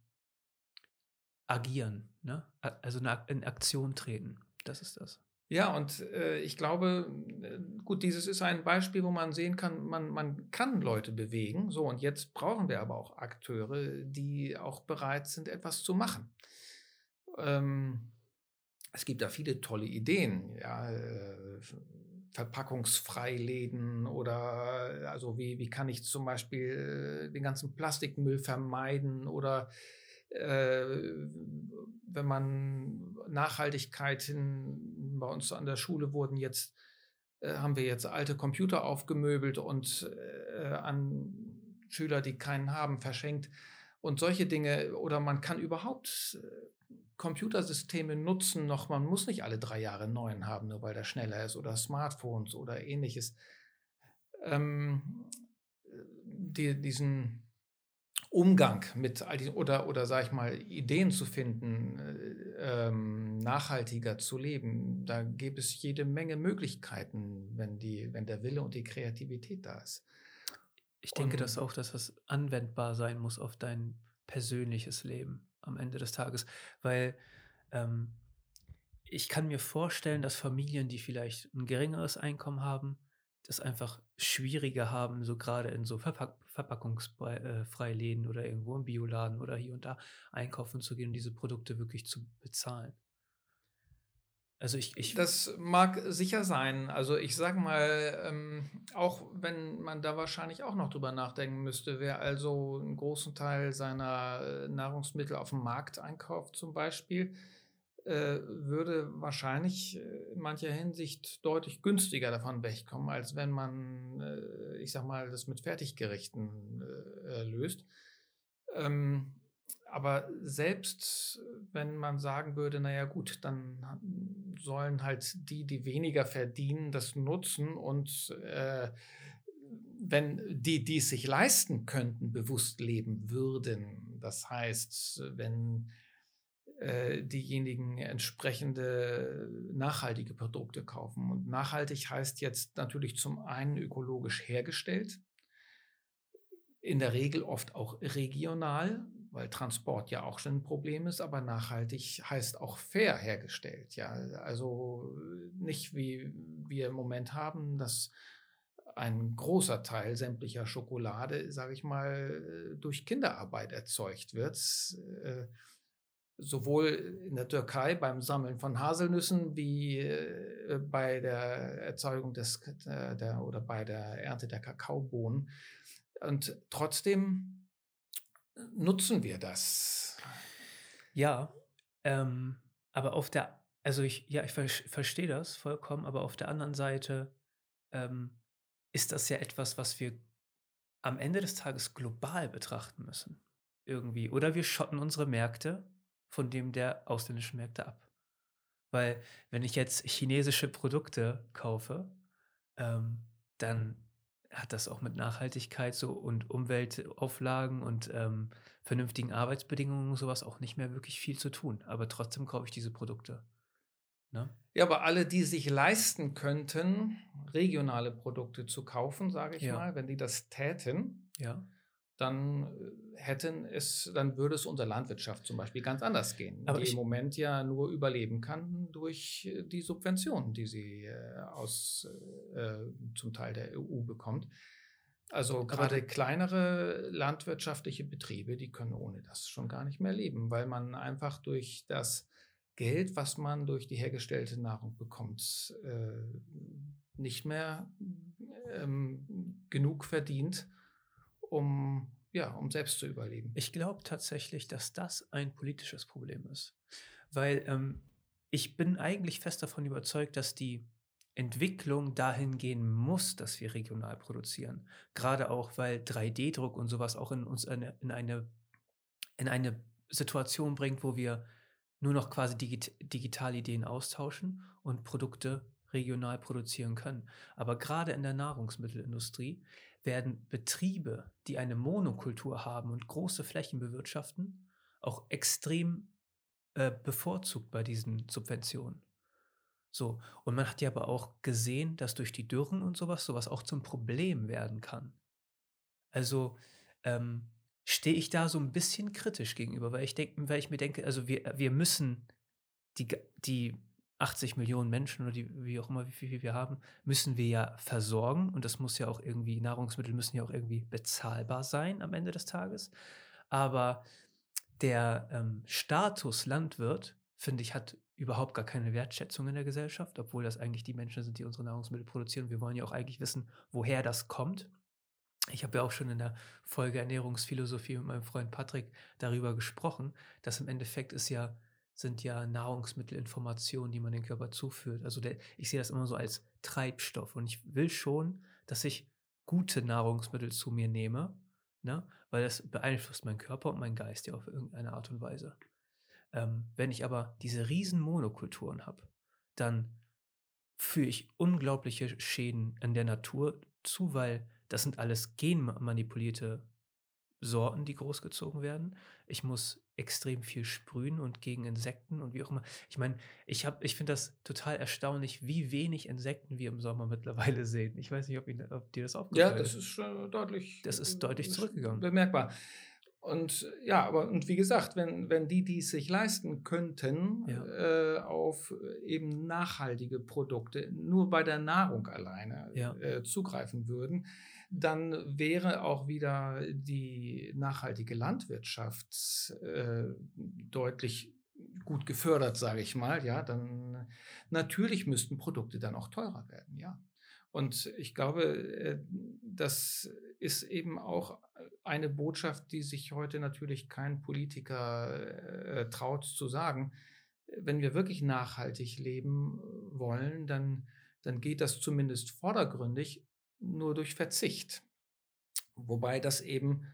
agieren. Ne? Also in Aktion treten. Das ist das. Ja, und äh, ich glaube, äh, gut, dieses ist ein Beispiel, wo man sehen kann, man, man kann Leute bewegen. So, und jetzt brauchen wir aber auch Akteure, die auch bereit sind, etwas zu machen. Ähm, es gibt da viele tolle Ideen, ja, äh, Verpackungsfreiläden oder äh, also wie, wie kann ich zum Beispiel äh, den ganzen Plastikmüll vermeiden oder wenn man Nachhaltigkeit in, bei uns an der Schule wurden jetzt, äh, haben wir jetzt alte Computer aufgemöbelt und äh, an Schüler, die keinen haben, verschenkt und solche Dinge. Oder man kann überhaupt äh, Computersysteme nutzen, noch man muss nicht alle drei Jahre neuen haben, nur weil der schneller ist oder Smartphones oder ähnliches. Ähm, die, diesen Umgang mit all diesen, oder, oder sag ich mal, Ideen zu finden, äh, ähm, nachhaltiger zu leben, da gäbe es jede Menge Möglichkeiten, wenn, die, wenn der Wille und die Kreativität da ist. Ich denke das Und- auch, dass das anwendbar sein muss auf dein persönliches Leben am Ende des Tages, weil ähm, ich kann mir vorstellen, dass Familien, die vielleicht ein geringeres Einkommen haben, das einfach schwieriger haben, so gerade in so Verpack Verpackungsfreiläden oder irgendwo im Bioladen oder hier und da einkaufen zu gehen und diese Produkte wirklich zu bezahlen. Also ich, ich Das mag sicher sein. Also ich sage mal, ähm, auch wenn man da wahrscheinlich auch noch drüber nachdenken müsste, wer also einen großen Teil seiner äh, Nahrungsmittel auf dem Markt einkauft zum Beispiel, äh, würde wahrscheinlich äh, in mancher Hinsicht deutlich günstiger davon wegkommen, als wenn man, äh, ich sag mal, das mit Fertiggerichten äh, äh, löst. Ähm, aber selbst wenn man sagen würde, naja gut, dann sollen halt die, die weniger verdienen, das nutzen und äh, wenn die, die es sich leisten könnten, bewusst leben würden, das heißt, wenn äh, diejenigen entsprechende nachhaltige Produkte kaufen. Und nachhaltig heißt jetzt natürlich zum einen ökologisch hergestellt, in der Regel oft auch regional, weil Transport ja auch schon ein Problem ist, aber nachhaltig heißt auch fair hergestellt. Ja, also nicht wie wir im Moment haben, dass ein großer Teil sämtlicher Schokolade, sage ich mal, durch Kinderarbeit erzeugt wird. Äh, sowohl in der Türkei beim Sammeln von Haselnüssen wie äh, bei der Erzeugung des äh, der, oder bei der Ernte der Kakaobohnen. Und trotzdem nutzen wir das. Ja, ähm, aber auf der, also ich, ja, ich ver verstehe das vollkommen, aber auf der anderen Seite ähm, ist das ja etwas, was wir am Ende des Tages global betrachten müssen. Irgendwie. Oder wir schotten unsere Märkte von dem der ausländischen Märkte ab. Weil wenn ich jetzt chinesische Produkte kaufe, ähm, dann hat das auch mit Nachhaltigkeit so und Umweltauflagen und ähm, vernünftigen Arbeitsbedingungen und sowas auch nicht mehr wirklich viel zu tun. Aber trotzdem kaufe ich diese Produkte. Ne? Ja, aber alle, die sich leisten könnten, regionale Produkte zu kaufen, sage ich Ja. mal, wenn die das täten, Ja. Dann äh, hätten es, dann würde es unserer Landwirtschaft zum Beispiel ganz anders gehen, Aber die im Moment ja nur überleben kann durch äh, die Subventionen, die sie äh, aus äh, zum Teil der EU bekommt. Also gerade kleinere landwirtschaftliche Betriebe, die können ohne das schon gar nicht mehr leben, weil man einfach durch das Geld, was man durch die hergestellte Nahrung bekommt, äh, nicht mehr ähm, genug verdient, um, ja, um selbst zu überleben. Ich glaube tatsächlich, dass das ein politisches Problem ist. Weil ähm, ich bin eigentlich fest davon überzeugt, dass die Entwicklung dahin gehen muss, dass wir regional produzieren. Gerade auch, weil 3D-Druck und sowas auch in uns eine, in, eine, in eine Situation bringt, wo wir nur noch quasi digit Digitalideen austauschen und Produkte regional produzieren können. Aber gerade in der Nahrungsmittelindustrie werden Betriebe, die eine Monokultur haben und große Flächen bewirtschaften, auch extrem äh, bevorzugt bei diesen Subventionen. So, und man hat ja aber auch gesehen, dass durch die Dürren und sowas sowas auch zum Problem werden kann. Also ähm, stehe ich da so ein bisschen kritisch gegenüber, weil ich, denk, weil ich mir denke, also wir, wir müssen die, die 80 Millionen Menschen oder die, wie auch immer, wie viel wir haben, müssen wir ja versorgen. Und das muss ja auch irgendwie, Nahrungsmittel müssen ja auch irgendwie bezahlbar sein am Ende des Tages. Aber der ähm, Status Landwirt, finde ich, hat überhaupt gar keine Wertschätzung in der Gesellschaft, obwohl das eigentlich die Menschen sind, die unsere Nahrungsmittel produzieren. Wir wollen ja auch eigentlich wissen, woher das kommt. Ich habe ja auch schon in der Folge Ernährungsphilosophie mit meinem Freund Patrick darüber gesprochen, dass im Endeffekt ist ja sind ja Nahrungsmittelinformationen, die man den Körper zuführt. Also der, ich sehe das immer so als Treibstoff und ich will schon, dass ich gute Nahrungsmittel zu mir nehme, ne? weil das beeinflusst meinen Körper und meinen Geist ja auf irgendeine Art und Weise. Ähm, wenn ich aber diese riesen Monokulturen habe, dann führe ich unglaubliche Schäden in der Natur zu, weil das sind alles genmanipulierte Sorten, die großgezogen werden. Ich muss extrem viel sprühen und gegen Insekten und wie auch immer. Ich meine, ich habe, ich finde das total erstaunlich, wie wenig Insekten wir im Sommer mittlerweile sehen. Ich weiß nicht, ob, Ihnen, ob dir das aufgefallen ist. Ja, das ist äh, deutlich. Das ist deutlich zurückgegangen. Bemerkbar. Und ja, aber und wie gesagt, wenn, wenn die, die es sich leisten könnten, ja. äh, auf eben nachhaltige Produkte nur bei der Nahrung alleine ja. äh, zugreifen würden, dann wäre auch wieder die nachhaltige Landwirtschaft äh, deutlich gut gefördert, sage ich mal. Ja, dann natürlich müssten Produkte dann auch teurer werden. Ja. Und ich glaube, äh, das ist eben auch eine Botschaft, die sich heute natürlich kein Politiker äh, traut zu sagen. Wenn wir wirklich nachhaltig leben wollen, dann, dann geht das zumindest vordergründig nur durch Verzicht. Wobei das eben,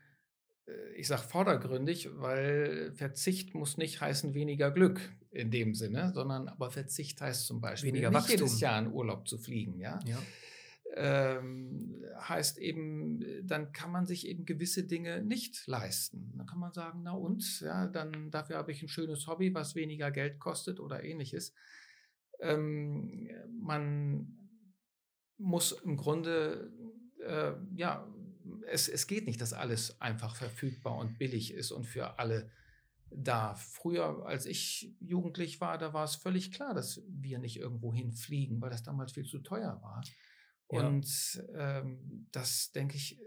äh, ich sage vordergründig, weil Verzicht muss nicht heißen weniger Glück in dem Sinne, sondern aber Verzicht heißt zum Beispiel weniger nicht Wachstum. jedes Jahr in Urlaub zu fliegen, ja. ja. Ähm, heißt eben, dann kann man sich eben gewisse Dinge nicht leisten. Dann kann man sagen, na und, ja, dann dafür habe ich ein schönes Hobby, was weniger Geld kostet oder ähnliches. Ähm, man muss im Grunde, äh, ja, es, es geht nicht, dass alles einfach verfügbar und billig ist und für alle da. Früher, als ich jugendlich war, da war es völlig klar, dass wir nicht irgendwo hinfliegen, weil das damals viel zu teuer war. Ja. Und ähm, das, denke ich,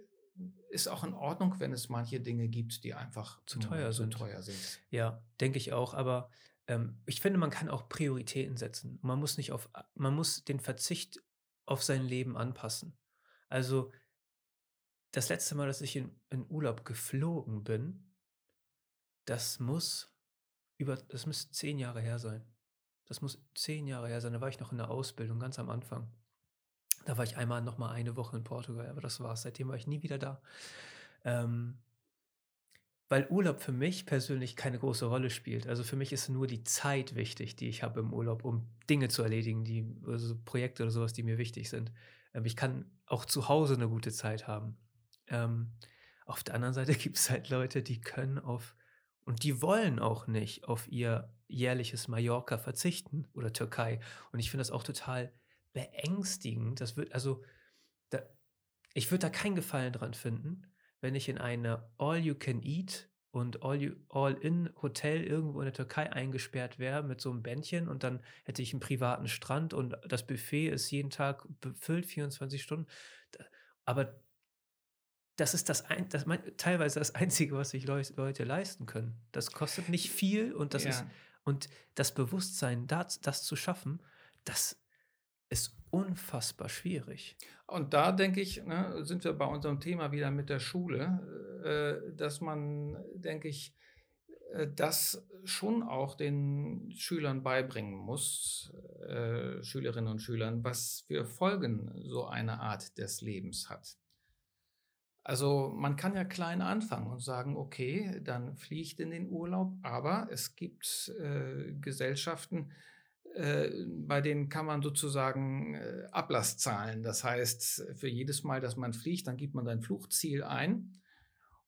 ist auch in Ordnung, wenn es manche Dinge gibt, die einfach zu teuer, zu sind. teuer sind. Ja, denke ich auch. Aber ähm, ich finde, man kann auch Prioritäten setzen. Man muss nicht auf, man muss den Verzicht auf sein Leben anpassen. Also das letzte Mal, dass ich in, in Urlaub geflogen bin, das muss über, das müsste zehn Jahre her sein. Das muss zehn Jahre her sein. Da war ich noch in der Ausbildung, ganz am Anfang. Da war ich einmal noch mal eine Woche in Portugal, aber das war's. Seitdem war ich nie wieder da. Ähm, weil Urlaub für mich persönlich keine große Rolle spielt. Also für mich ist nur die Zeit wichtig, die ich habe im Urlaub, um Dinge zu erledigen, die also Projekte oder sowas, die mir wichtig sind. Ähm, ich kann auch zu Hause eine gute Zeit haben. Ähm, auf der anderen Seite gibt es halt Leute, die können auf und die wollen auch nicht auf ihr jährliches Mallorca verzichten oder Türkei. Und ich finde das auch total beängstigend. Das wird also, da, ich würde da keinen Gefallen dran finden, wenn ich in eine All-You-Can-Eat und All-In-Hotel irgendwo in der Türkei eingesperrt wäre mit so einem Bändchen und dann hätte ich einen privaten Strand und das Buffet ist jeden Tag befüllt, 24 Stunden. Aber das ist das, ein, das teilweise das Einzige, was sich Leute leisten können. Das kostet nicht viel und das ja. ist und das Bewusstsein, das, das zu schaffen, das ist unfassbar schwierig. Und da denke ich, ne, sind wir bei unserem Thema wieder mit der Schule, äh, dass man, denke ich, äh, das schon auch den Schülern beibringen muss, äh, Schülerinnen und Schülern, was für Folgen so eine Art des Lebens hat. Also man kann ja klein anfangen und sagen, okay, dann fliege ich in den Urlaub, aber es gibt äh, Gesellschaften, bei denen kann man sozusagen äh, Ablass zahlen. Das heißt, für jedes Mal, dass man fliegt, dann gibt man sein Fluchtziel ein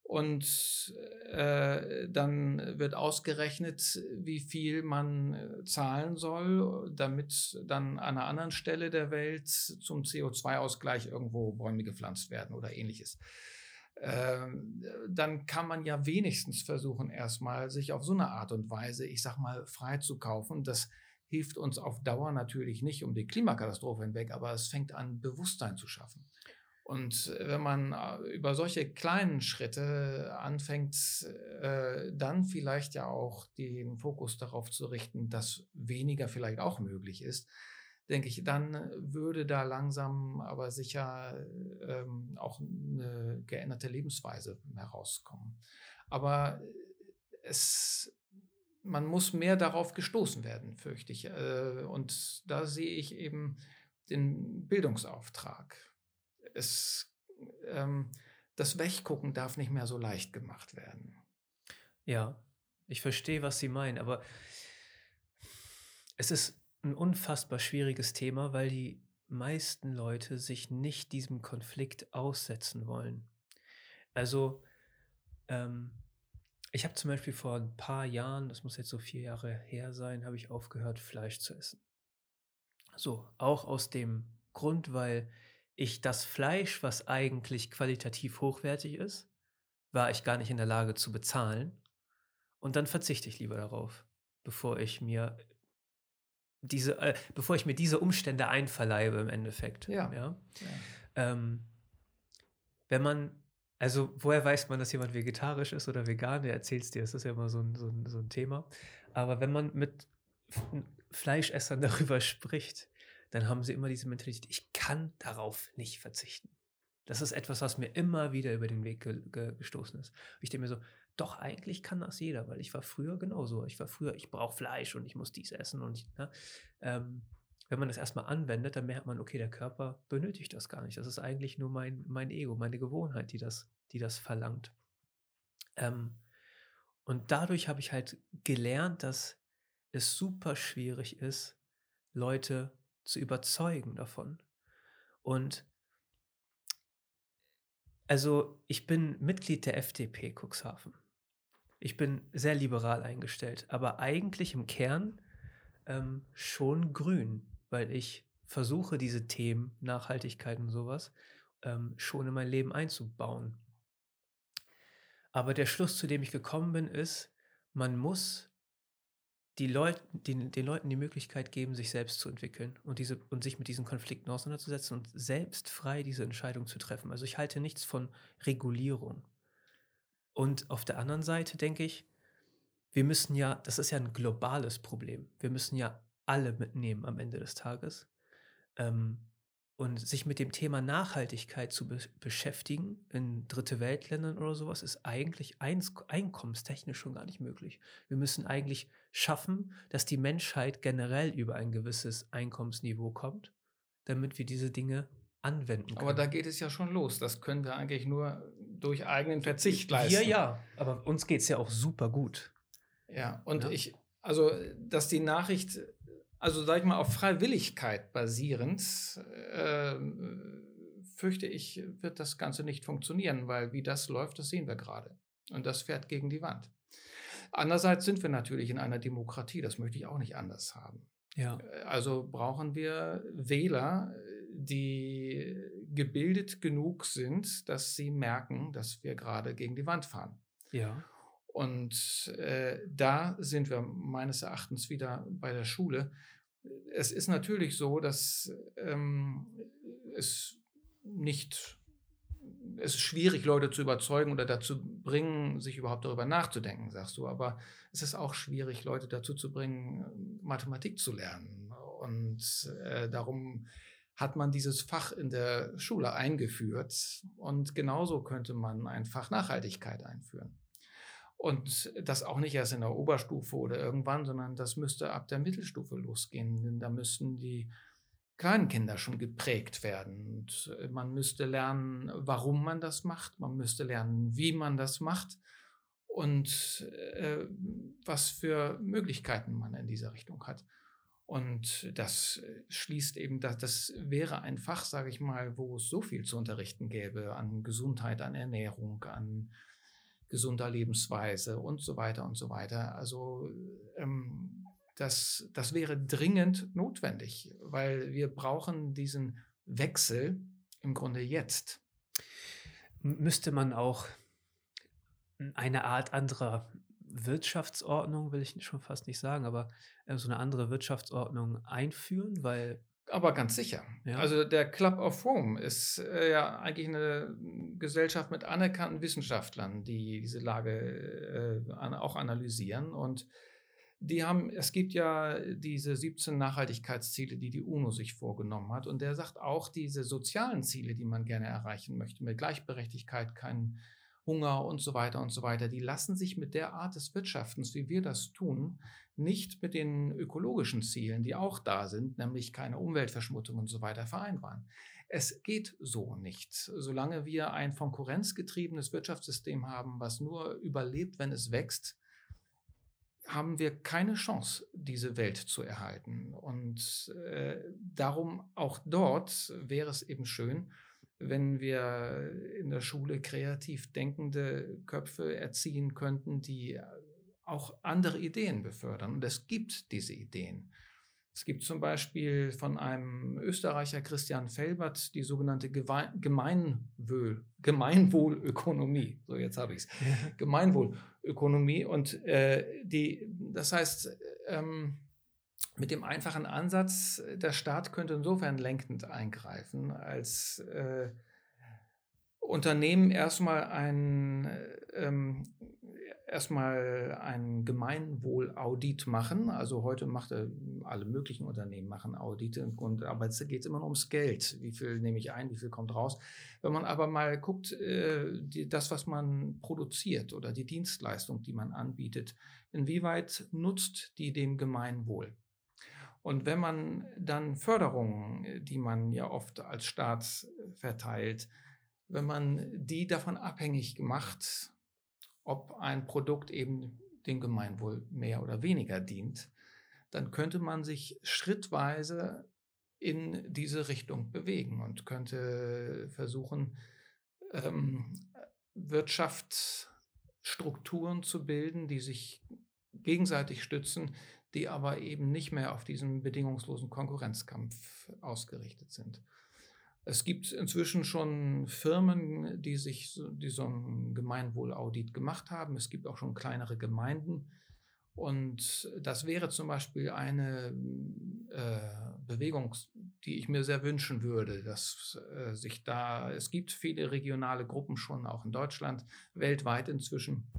und äh, dann wird ausgerechnet, wie viel man äh, zahlen soll, damit dann an einer anderen Stelle der Welt zum CO2-Ausgleich irgendwo Bäume gepflanzt werden oder ähnliches. Ähm, dann kann man ja wenigstens versuchen, erstmal sich auf so eine Art und Weise, ich sag mal, frei zu kaufen. Das hilft uns auf Dauer natürlich nicht um die Klimakatastrophe hinweg, aber es fängt an, Bewusstsein zu schaffen. Und wenn man äh, über solche kleinen Schritte anfängt, äh, dann vielleicht ja auch den Fokus darauf zu richten, dass weniger vielleicht auch möglich ist, denke ich, dann würde da langsam aber sicher ähm, auch eine geänderte Lebensweise herauskommen. Aber es, man muss mehr darauf gestoßen werden, fürchte ich. Äh, und da sehe ich eben den Bildungsauftrag. Es, ähm, das Weggucken darf nicht mehr so leicht gemacht werden. Ja, ich verstehe, was Sie meinen, aber es ist ein unfassbar schwieriges Thema, weil die meisten Leute sich nicht diesem Konflikt aussetzen wollen. Also, ähm, ich habe zum Beispiel vor ein paar Jahren, das muss jetzt so vier Jahre her sein, habe ich aufgehört, Fleisch zu essen. So, auch aus dem Grund, weil ich das Fleisch, was eigentlich qualitativ hochwertig ist, war ich gar nicht in der Lage zu bezahlen. Und dann verzichte ich lieber darauf, bevor ich mir diese, äh, bevor ich mir diese Umstände einverleibe im Endeffekt. Ja. ja? ja. Ähm, wenn man, also woher weiß man, dass jemand vegetarisch ist oder vegan? Der erzählt es dir, das ist ja immer so ein, so, ein, so ein Thema. Aber wenn man mit Fleischessern darüber spricht, dann haben sie immer diese Mentalität, ich kann darauf nicht verzichten. Das ist etwas, was mir immer wieder über den Weg ge ge gestoßen ist. Ich denke mir so, doch, eigentlich kann das jeder, weil ich war früher genauso. Ich war früher, ich brauche Fleisch und ich muss dies essen und ich, ne? ähm, wenn man das erstmal anwendet, dann merkt man, okay, der Körper benötigt das gar nicht. Das ist eigentlich nur mein, mein Ego, meine Gewohnheit, die das, die das verlangt. Ähm, und dadurch habe ich halt gelernt, dass es super schwierig ist, Leute zu überzeugen davon. Und also ich bin Mitglied der FDP Cuxhaven. Ich bin sehr liberal eingestellt, aber eigentlich im Kern ähm, schon grün, weil ich versuche, diese Themen, Nachhaltigkeit und sowas, ähm, schon in mein Leben einzubauen. Aber der Schluss, zu dem ich gekommen bin, ist, man muss die Leut, den, den Leuten die Möglichkeit geben, sich selbst zu entwickeln und, diese, und sich mit diesen Konflikten auseinanderzusetzen und selbst frei diese Entscheidung zu treffen. Also ich halte nichts von Regulierung. Und auf der anderen Seite denke ich, wir müssen ja, das ist ja ein globales Problem. Wir müssen ja alle mitnehmen am Ende des Tages. Ähm, und sich mit dem Thema Nachhaltigkeit zu be beschäftigen in dritte Weltländern oder sowas ist eigentlich einkommenstechnisch schon gar nicht möglich. Wir müssen eigentlich schaffen, dass die Menschheit generell über ein gewisses Einkommensniveau kommt, damit wir diese Dinge anwenden können. Aber da geht es ja schon los. Das können wir eigentlich nur durch eigenen Verzicht leisten. Wir ja, aber uns geht es ja auch super gut. Ja, und ja. ich, also, dass die Nachricht also sag ich mal, auf Freiwilligkeit basierend, äh, fürchte ich, wird das Ganze nicht funktionieren, weil wie das läuft, das sehen wir gerade. Und das fährt gegen die Wand. Andererseits sind wir natürlich in einer Demokratie, das möchte ich auch nicht anders haben. Ja. Also brauchen wir Wähler, die gebildet genug sind, dass sie merken, dass wir gerade gegen die Wand fahren. Ja. Und äh, da sind wir meines Erachtens wieder bei der Schule. Es ist natürlich so, dass ähm, es nicht, es ist schwierig, Leute zu überzeugen oder dazu bringen, sich überhaupt darüber nachzudenken, sagst du. Aber es ist auch schwierig, Leute dazu zu bringen, Mathematik zu lernen. Und äh, darum hat man dieses Fach in der Schule eingeführt. Und genauso könnte man ein Fach Nachhaltigkeit einführen. Und das auch nicht erst in der Oberstufe oder irgendwann, sondern das müsste ab der Mittelstufe losgehen. Denn da müssten die kleinen Kinder schon geprägt werden. Und äh, man müsste lernen, warum man das macht. Man müsste lernen, wie man das macht und äh, was für Möglichkeiten man in dieser Richtung hat. Und das schließt eben, das, das wäre ein Fach, sage ich mal, wo es so viel zu unterrichten gäbe an Gesundheit, an Ernährung, an gesunder Lebensweise und so weiter und so weiter. Also ähm, das, das wäre dringend notwendig, weil wir brauchen diesen Wechsel im Grunde jetzt. Müsste man auch eine Art anderer Wirtschaftsordnung, will ich schon fast nicht sagen, aber äh, so eine andere Wirtschaftsordnung einführen, weil aber ganz sicher. Ja. Also der Club of Rome ist äh, ja eigentlich eine Gesellschaft mit anerkannten Wissenschaftlern, die diese Lage äh, auch analysieren. Und die haben, es gibt ja diese 17 Nachhaltigkeitsziele, die die UNO sich vorgenommen hat. Und der sagt auch, diese sozialen Ziele, die man gerne erreichen möchte, mit Gleichberechtigkeit, kein Hunger und so weiter und so weiter, die lassen sich mit der Art des Wirtschaftens, wie wir das tun, nicht mit den ökologischen Zielen, die auch da sind, nämlich keine Umweltverschmutzung und so weiter, vereinbaren. Es geht so nicht. Solange wir ein konkurrenzgetriebenes Wirtschaftssystem haben, was nur überlebt, wenn es wächst, haben wir keine Chance, diese Welt zu erhalten. Und äh, darum auch dort wäre es eben schön, wenn wir in der Schule kreativ denkende Köpfe erziehen könnten, die auch andere Ideen befördern. Und es gibt diese Ideen. Es gibt zum Beispiel von einem Österreicher Christian Felbert die sogenannte Gemeinwohl, Gemeinwohlökonomie. So, jetzt habe ich es. Gemeinwohlökonomie. Und äh, die, das heißt, ähm, mit dem einfachen Ansatz, der Staat könnte insofern lenkend eingreifen, als äh, Unternehmen erstmal ein ähm, erstmal ein Gemeinwohlaudit machen. Also heute macht er, alle möglichen Unternehmen machen Audite, und, aber es geht immer nur ums Geld. Wie viel nehme ich ein, wie viel kommt raus? Wenn man aber mal guckt, äh, die, das, was man produziert oder die Dienstleistung, die man anbietet, inwieweit nutzt die dem Gemeinwohl? Und wenn man dann Förderungen, die man ja oft als Staat verteilt, wenn man die davon abhängig macht, ob ein Produkt eben dem Gemeinwohl mehr oder weniger dient, dann könnte man sich schrittweise in diese Richtung bewegen und könnte versuchen, ähm, Wirtschaftsstrukturen zu bilden, die sich gegenseitig stützen, die aber eben nicht mehr auf diesen bedingungslosen Konkurrenzkampf ausgerichtet sind. Es gibt inzwischen schon Firmen, die sich die so ein Gemeinwohlaudit gemacht haben. Es gibt auch schon kleinere Gemeinden. Und das wäre zum Beispiel eine äh, Bewegung, die ich mir sehr wünschen würde, dass äh, sich da, es gibt viele regionale Gruppen schon, auch in Deutschland, weltweit inzwischen.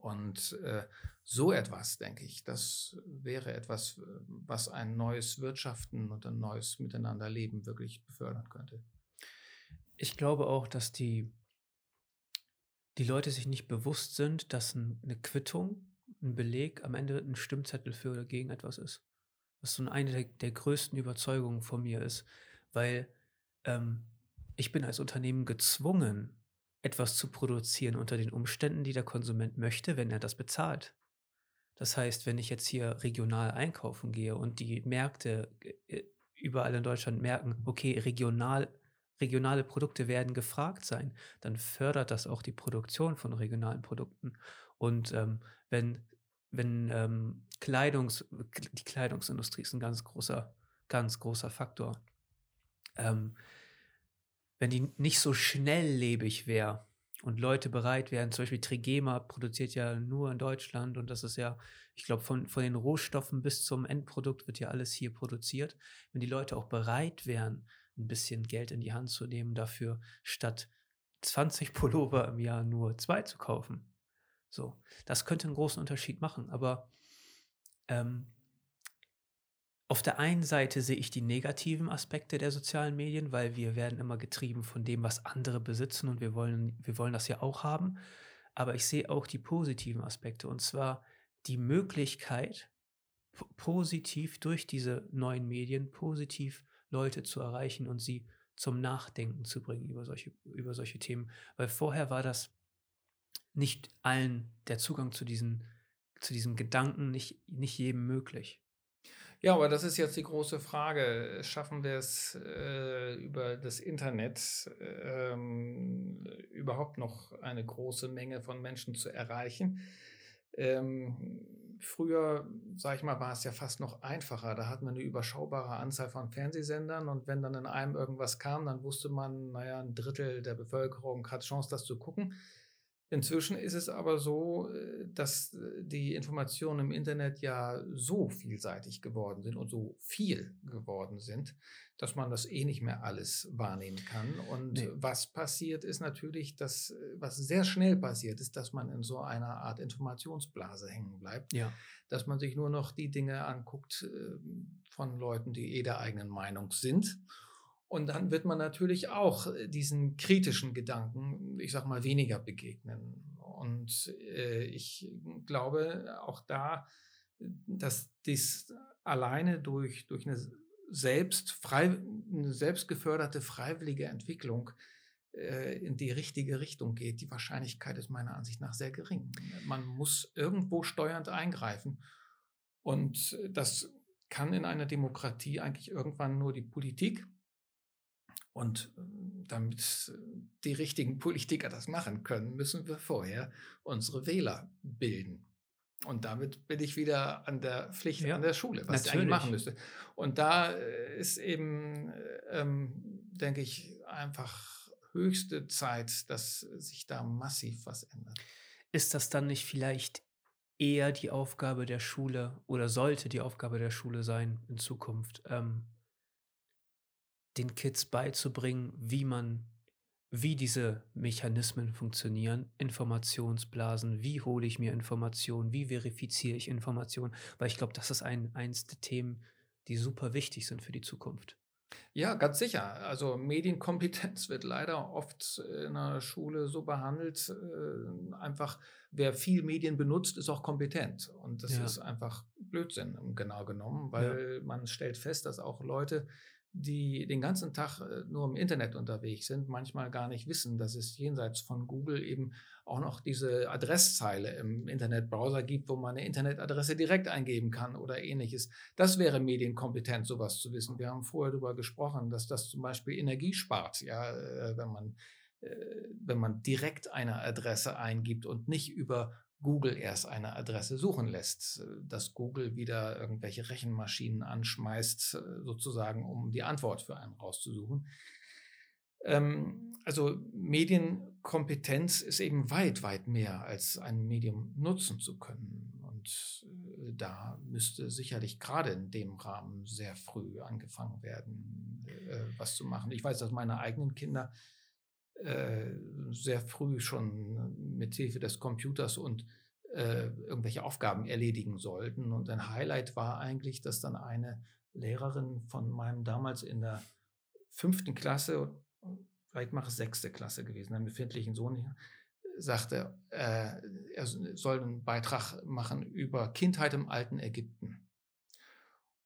Und äh, so etwas, denke ich, das wäre etwas, was ein neues Wirtschaften und ein neues Miteinanderleben wirklich befördern könnte. Ich glaube auch, dass die, die Leute sich nicht bewusst sind, dass eine Quittung, ein Beleg am Ende ein Stimmzettel für oder gegen etwas ist. Was so eine der, der größten Überzeugungen von mir ist, weil ähm, ich bin als Unternehmen gezwungen, etwas zu produzieren unter den Umständen, die der Konsument möchte, wenn er das bezahlt. Das heißt, wenn ich jetzt hier regional einkaufen gehe und die Märkte äh, überall in Deutschland merken, okay, regional, regionale Produkte werden gefragt sein, dann fördert das auch die Produktion von regionalen Produkten. Und ähm, wenn, wenn ähm, Kleidungs, die Kleidungsindustrie ist ein ganz großer, ganz großer Faktor. Ähm, wenn die nicht so schnelllebig wäre, und Leute bereit wären, zum Beispiel Trigema produziert ja nur in Deutschland und das ist ja, ich glaube, von, von den Rohstoffen bis zum Endprodukt wird ja alles hier produziert. Wenn die Leute auch bereit wären, ein bisschen Geld in die Hand zu nehmen, dafür statt 20 Pullover im Jahr nur zwei zu kaufen. So, das könnte einen großen Unterschied machen, aber ähm, auf der einen Seite sehe ich die negativen Aspekte der sozialen Medien, weil wir werden immer getrieben von dem, was andere besitzen und wir wollen, wir wollen das ja auch haben. Aber ich sehe auch die positiven Aspekte und zwar die Möglichkeit, positiv durch diese neuen Medien positiv Leute zu erreichen und sie zum Nachdenken zu bringen über solche, über solche Themen. Weil vorher war das nicht allen der Zugang zu diesen, zu diesen Gedanken, nicht, nicht jedem möglich. Ja, aber das ist jetzt die große Frage. Schaffen wir es äh, über das Internet ähm, überhaupt noch eine große Menge von Menschen zu erreichen? Ähm, früher, sag ich mal, war es ja fast noch einfacher. Da hat man eine überschaubare Anzahl von Fernsehsendern und wenn dann in einem irgendwas kam, dann wusste man, naja, ein Drittel der Bevölkerung hat Chance, das zu gucken. Inzwischen ist es aber so, äh, dass äh, die Informationen im Internet ja so vielseitig geworden sind und so viel geworden sind, dass man das eh nicht mehr alles wahrnehmen kann. Und nee. was passiert ist natürlich, dass, äh, was sehr schnell passiert ist, dass man in so einer Art Informationsblase hängen bleibt. Ja. Dass man sich nur noch die Dinge anguckt von Leuten, die eh der eigenen Meinung sind und dann wird man natürlich auch äh, diesen kritischen Gedanken, ich sag mal, weniger begegnen. Und äh, ich glaube auch da, dass dies alleine durch, durch eine, selbst frei, eine selbstgeförderte freiwillige Entwicklung äh, in die richtige Richtung geht. Die Wahrscheinlichkeit ist meiner Ansicht nach sehr gering. Man muss irgendwo steuernd eingreifen. Und das kann in einer Demokratie eigentlich irgendwann nur die Politik und ähm, damit die richtigen Politiker das machen können, müssen wir vorher unsere Wähler bilden. Und damit bin ich wieder an der Pflicht ja, an der Schule, was natürlich. ich eigentlich machen müsste. Und da äh, ist eben, ähm, denke ich, einfach höchste Zeit, dass sich da massiv was ändert. Ist das dann nicht vielleicht eher die Aufgabe der Schule oder sollte die Aufgabe der Schule sein in Zukunft, ähm, den Kids beizubringen, wie man, wie diese Mechanismen funktionieren, Informationsblasen, wie hole ich mir Informationen, wie verifiziere ich Informationen, weil ich glaube, das ist ein, eins der Themen, die super wichtig sind für die Zukunft. Ja, ganz sicher. Also Medienkompetenz wird leider oft in der Schule so behandelt, äh, einfach wer viel Medien benutzt, ist auch kompetent. Und das ja. ist einfach Blödsinn, genau genommen, weil ja. man stellt fest, dass auch Leute, die den ganzen Tag äh, nur im Internet unterwegs sind, manchmal gar nicht wissen, dass es jenseits von Google eben auch noch diese Adresszeile im Internetbrowser gibt, wo man eine Internetadresse direkt eingeben kann oder ähnliches. Das wäre medienkompetent, sowas zu wissen. Wir haben vorher darüber gesprochen, dass das zum Beispiel Energie spart, ja, äh, wenn man äh, wenn man direkt eine Adresse eingibt und nicht über Google erst eine Adresse suchen lässt, äh, dass Google wieder irgendwelche Rechenmaschinen anschmeißt, äh, sozusagen, um die Antwort für einen rauszusuchen. Ähm, also Medienkompetenz ist eben weit, weit mehr als ein Medium nutzen zu können. Und äh, da müsste sicherlich gerade in dem Rahmen sehr früh angefangen werden, was zu machen. Ich weiß, dass meine eigenen Kinder äh, sehr früh schon mit Hilfe des Computers und äh, irgendwelche Aufgaben erledigen sollten. Und ein Highlight war eigentlich, dass dann eine Lehrerin von meinem damals in der fünften Klasse, vielleicht mache es sechste Klasse gewesen, einem befindlichen Sohn, sagte, äh, er soll einen Beitrag machen über Kindheit im alten Ägypten.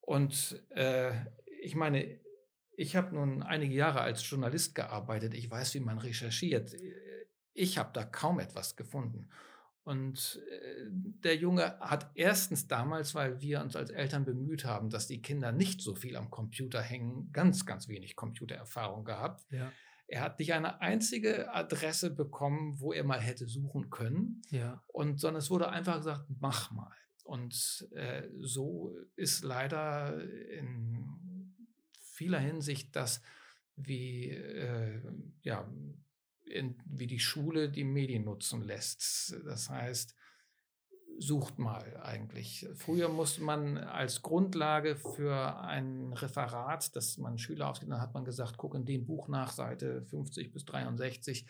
Und äh, ich meine, ich habe nun einige Jahre als Journalist gearbeitet. Ich weiß, wie man recherchiert. Ich habe da kaum etwas gefunden. Und äh, der Junge hat erstens damals, weil wir uns als Eltern bemüht haben, dass die Kinder nicht so viel am Computer hängen, ganz, ganz wenig Computererfahrung gehabt. Ja. Er hat nicht eine einzige Adresse bekommen, wo er mal hätte suchen können. Ja. Und sondern es wurde einfach gesagt, mach mal. Und äh, so ist leider in vieler Hinsicht das, wie, äh, ja, in, wie die Schule die Medien nutzen lässt. Das heißt, sucht mal eigentlich. Früher musste man als Grundlage für ein Referat, das man Schüler aufgibt, dann hat man gesagt, guck in dem Buch nach, Seite 50 bis 63.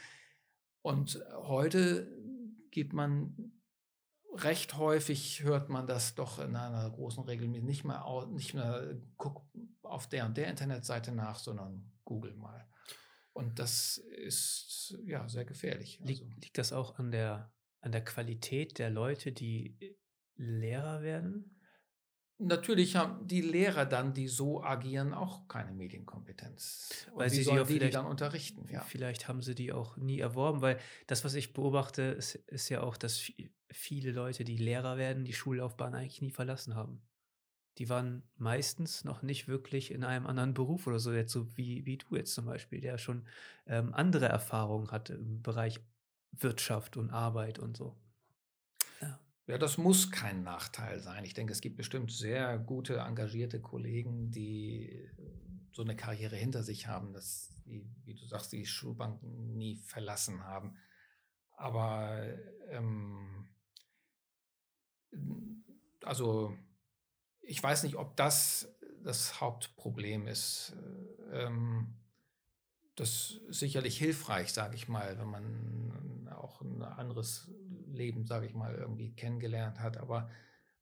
Und heute gibt man recht häufig hört man das doch in einer großen Regel nicht mehr, nicht mehr guck auf der und der Internetseite nach, sondern google mal. Und das ist ja sehr gefährlich. Also. Liegt, liegt das auch an der, an der Qualität der Leute, die äh, Lehrer werden? Natürlich haben die Lehrer dann, die so agieren, auch keine Medienkompetenz. Und weil sie sollen die, die dann unterrichten. Ja. Vielleicht haben sie die auch nie erworben, weil das, was ich beobachte, ist, ist ja auch, dass viele Leute, die Lehrer werden, die Schullaufbahn eigentlich nie verlassen haben. Die waren meistens noch nicht wirklich in einem anderen Beruf oder so, jetzt so wie, wie du jetzt zum Beispiel, der schon ähm, andere Erfahrungen hatte im Bereich Wirtschaft und Arbeit und so. Ja. ja, das muss kein Nachteil sein. Ich denke, es gibt bestimmt sehr gute, engagierte Kollegen, die so eine Karriere hinter sich haben, dass die, wie du sagst, die Schulbanken nie verlassen haben. Aber ähm, also ich weiß nicht, ob das das Hauptproblem ist. Ähm, das ist sicherlich hilfreich, sage ich mal, wenn man auch ein anderes Leben, sage ich mal, irgendwie kennengelernt hat. Aber,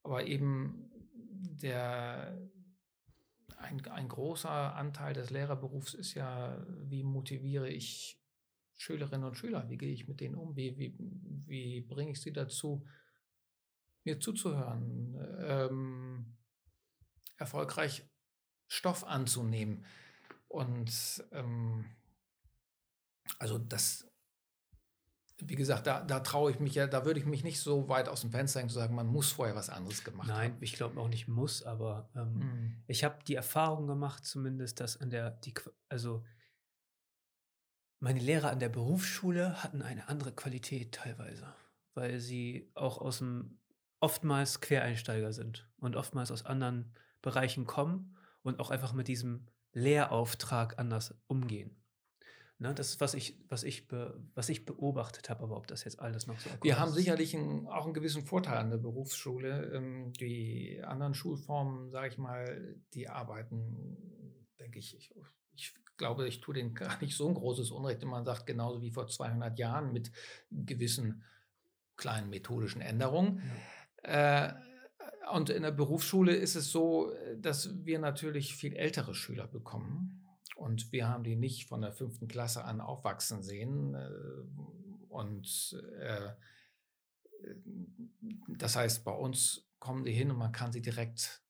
aber eben der, ein, ein großer Anteil des Lehrerberufs ist ja, wie motiviere ich Schülerinnen und Schüler? Wie gehe ich mit denen um? Wie, wie, wie bringe ich sie dazu, mir zuzuhören? Ähm, erfolgreich Stoff anzunehmen. Und ähm, also das, wie gesagt, da, da traue ich mich ja, da würde ich mich nicht so weit aus dem Fenster hängen zu sagen, man muss vorher was anderes gemacht Nein, haben. Nein, ich glaube auch nicht muss, aber ähm, mhm. ich habe die Erfahrung gemacht, zumindest, dass an der, die, also meine Lehrer an der Berufsschule hatten eine andere Qualität teilweise, weil sie auch aus dem oftmals Quereinsteiger sind und oftmals aus anderen Bereichen kommen und auch einfach mit diesem Lehrauftrag anders umgehen. Ne, das ist, was ich, was ich, be, was ich beobachtet habe, aber ob das jetzt alles noch so Wir haben sicherlich ein, auch einen gewissen Vorteil an der Berufsschule. Ähm, die anderen Schulformen, sage ich mal, die arbeiten, denke ich, ich, ich glaube, ich tue denen gar nicht so ein großes Unrecht, wenn man sagt, genauso wie vor 200 Jahren mit gewissen kleinen methodischen Änderungen. Ja. Äh, und in der Berufsschule ist es so, dass wir natürlich viel ältere Schüler bekommen. Und wir haben die nicht von der fünften Klasse an aufwachsen sehen. Äh, und äh, das heißt, bei uns kommen die hin und man kann sie direkt,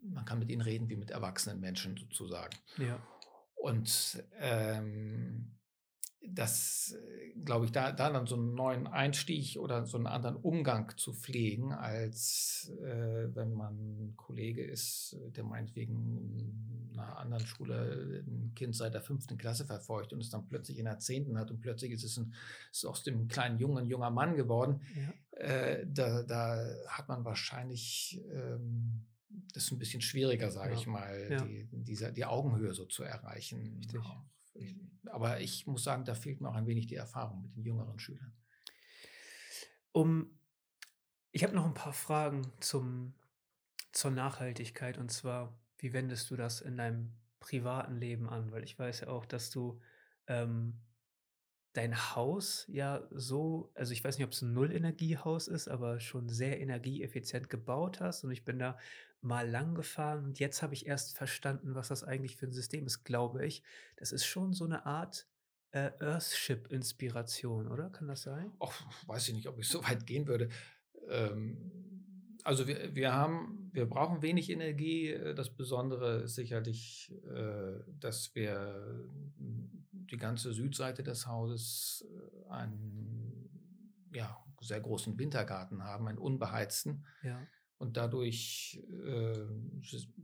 man kann mit ihnen reden wie mit erwachsenen Menschen sozusagen. Ja. Und ähm, das, äh, glaube ich, da, da dann so einen neuen Einstieg oder so einen anderen Umgang zu pflegen, als äh, wenn man Kollege ist, der meinetwegen in einer anderen Schule ein Kind seit der fünften Klasse verfolgt und es dann plötzlich in der zehnten hat und plötzlich ist es ein, ist aus dem kleinen Jungen ein junger Mann geworden. Ja. Äh, da, da hat man wahrscheinlich ähm, das ist ein bisschen schwieriger, sage ja. ich mal, ja. die, diese, die Augenhöhe so zu erreichen. Richtig. Aber ich muss sagen, da fehlt mir auch ein wenig die Erfahrung mit den jüngeren Schülern. Um, ich habe noch ein paar Fragen zum, zur Nachhaltigkeit und zwar, wie wendest du das in deinem privaten Leben an? Weil ich weiß ja auch, dass du ähm, dein Haus ja so, also ich weiß nicht, ob es ein Null-Energiehaus ist, aber schon sehr energieeffizient gebaut hast. Und ich bin da mal lang gefahren und jetzt habe ich erst verstanden, was das eigentlich für ein System ist, glaube ich. Das ist schon so eine Art äh, Earthship-Inspiration, oder? Kann das sein? Och, weiß ich nicht, ob ich so weit gehen würde. Ähm, also wir, wir haben, wir brauchen wenig Energie. Das Besondere ist sicherlich, äh, dass wir die ganze Südseite des Hauses äh, einen ja, sehr großen Wintergarten haben, einen unbeheizten. Ja und dadurch äh,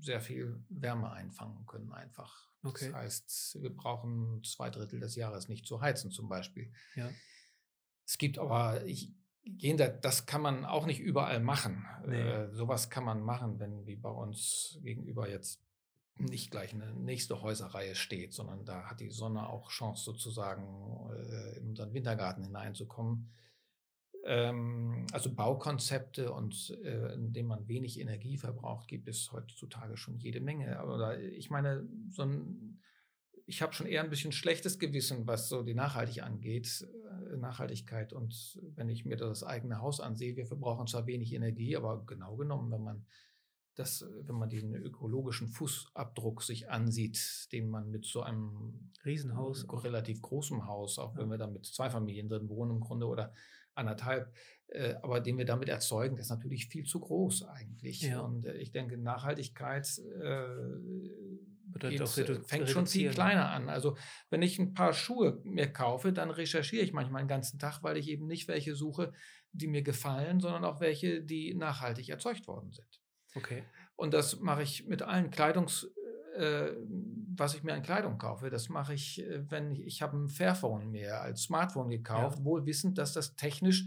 sehr viel Wärme einfangen können einfach. Okay. Das heißt, wir brauchen zwei Drittel des Jahres nicht zu heizen zum Beispiel. Ja. Es gibt aber, ich, das kann man auch nicht überall machen. Nee. Äh, sowas kann man machen, wenn wie bei uns gegenüber jetzt nicht gleich eine nächste Häuserreihe steht, sondern da hat die Sonne auch Chance sozusagen äh, in unseren Wintergarten hineinzukommen ähm, also Baukonzepte und äh, in denen man wenig Energie verbraucht, gibt es heutzutage schon jede Menge. Aber ich meine, so ein, ich habe schon eher ein bisschen schlechtes Gewissen, was so die Nachhaltig angeht, äh, Nachhaltigkeit. Und wenn ich mir das eigene Haus ansehe, wir verbrauchen zwar wenig Energie, aber genau genommen, wenn man das, wenn man diesen ökologischen Fußabdruck sich ansieht, den man mit so einem Riesenhaus, relativ großem Haus, auch wenn wir da mit zwei Familien drin wohnen im Grunde oder anderthalb, äh, aber den wir damit erzeugen, das ist natürlich viel zu groß eigentlich. Ja. Und äh, ich denke, Nachhaltigkeit äh, fängt schon viel kleiner an. Also wenn ich ein paar Schuhe mir kaufe, dann recherchiere ich manchmal den ganzen Tag, weil ich eben nicht welche suche, die mir gefallen, sondern auch welche, die nachhaltig erzeugt worden sind. Okay. Und das mache ich mit allen Kleidungs, äh, was ich mir an Kleidung kaufe. Das mache ich, äh, wenn ich, ich habe ein Fairphone mir als Smartphone gekauft, ja. wohl wissend, dass das technisch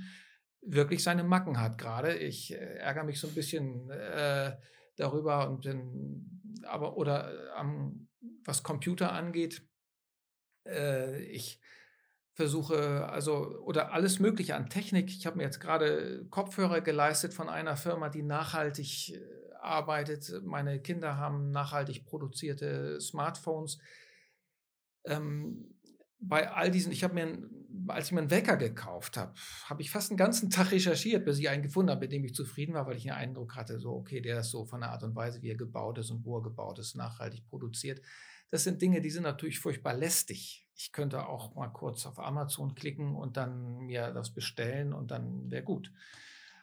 wirklich seine Macken hat gerade. Ich äh, ärgere mich so ein bisschen äh, darüber und bin, aber oder ähm, was Computer angeht, äh, ich versuche also oder alles Mögliche an Technik. Ich habe mir jetzt gerade Kopfhörer geleistet von einer Firma, die nachhaltig äh, arbeitet. Meine Kinder haben nachhaltig produzierte Smartphones. Ähm, bei all diesen, ich habe mir, als ich mir einen Wecker gekauft habe, habe ich fast einen ganzen Tag recherchiert, bis ich einen gefunden habe, mit dem ich zufrieden war, weil ich den Eindruck hatte, so, okay, der ist so von der Art und Weise, wie er gebaut ist und wo er gebaut ist, nachhaltig produziert. Das sind Dinge, die sind natürlich furchtbar lästig. Ich könnte auch mal kurz auf Amazon klicken und dann mir das bestellen und dann wäre gut.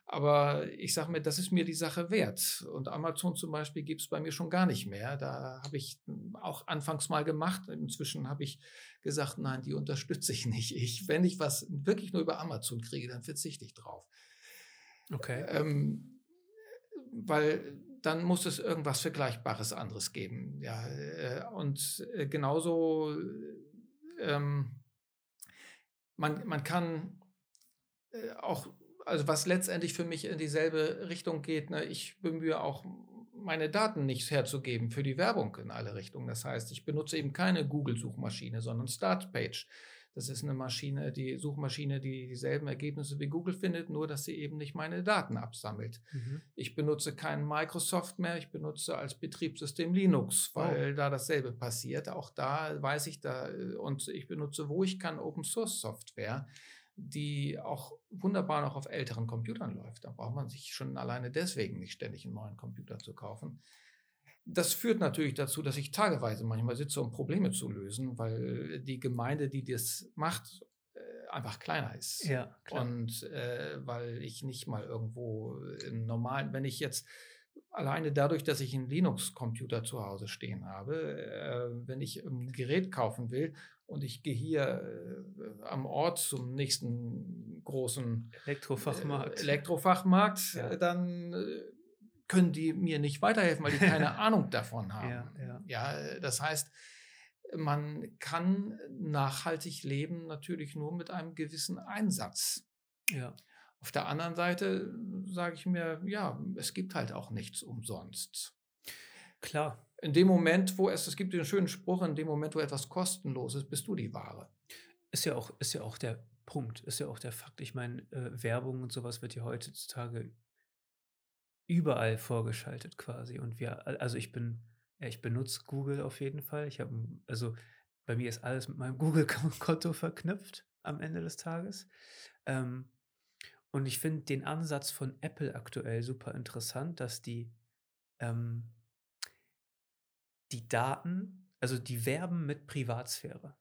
Aber ich sage mir, das ist mir die Sache wert. Und Amazon zum Beispiel gibt es bei mir schon gar nicht mehr. Da habe ich auch anfangs mal gemacht. Inzwischen habe ich gesagt, nein, die unterstütze ich nicht. Ich, wenn ich was wirklich nur über Amazon kriege, dann verzichte ich drauf. Okay. Ähm, weil dann muss es irgendwas Vergleichbares anderes geben. Ja, äh, und äh, genauso, ähm, man, man kann äh, auch also was letztendlich für mich in dieselbe Richtung geht, ne, ich bemühe auch meine Daten nicht herzugeben für die Werbung in alle Richtungen. Das heißt, ich benutze eben keine Google-Suchmaschine, sondern Startpage. Das ist eine Maschine, die Suchmaschine, die dieselben Ergebnisse wie Google findet, nur dass sie eben nicht meine Daten absammelt. Mhm. Ich benutze keinen Microsoft mehr, ich benutze als Betriebssystem Linux, weil oh. da dasselbe passiert. Auch da weiß ich da und ich benutze, wo ich kann, Open Source Software die auch wunderbar noch auf älteren Computern läuft. Da braucht man sich schon alleine deswegen nicht ständig einen neuen Computer zu kaufen. Das führt natürlich dazu, dass ich tageweise manchmal sitze, um Probleme zu lösen, weil die Gemeinde, die das macht, äh, einfach kleiner ist. Ja, klar. Und äh, weil ich nicht mal irgendwo im normalen, wenn ich jetzt alleine dadurch, dass ich einen Linux-Computer zu Hause stehen habe, äh, wenn ich ein Gerät kaufen will und ich gehe hier äh, am Ort zum nächsten großen Elektrofachmarkt, äh, Elektrofachmarkt ja. dann äh, können die mir nicht weiterhelfen, weil die keine Ahnung davon haben. Ja, ja. ja, das heißt, man kann nachhaltig leben natürlich nur mit einem gewissen Einsatz. Ja. Auf der anderen Seite sage ich mir, ja, es gibt halt auch nichts umsonst. Klar. In dem Moment, wo es, es gibt den schönen Spruch, in dem Moment, wo etwas kostenlos ist, bist du die Ware. Ist ja auch, ist ja auch der Punkt, ist ja auch der Fakt. Ich meine, äh, Werbung und sowas wird ja heutzutage überall vorgeschaltet quasi. Und wir, also ich bin, ich benutze Google auf jeden Fall. Ich habe, also bei mir ist alles mit meinem Google-Konto verknüpft am Ende des Tages. Ähm, und ich finde den Ansatz von Apple aktuell super interessant, dass die ähm, die Daten, also die werben mit Privatsphäre.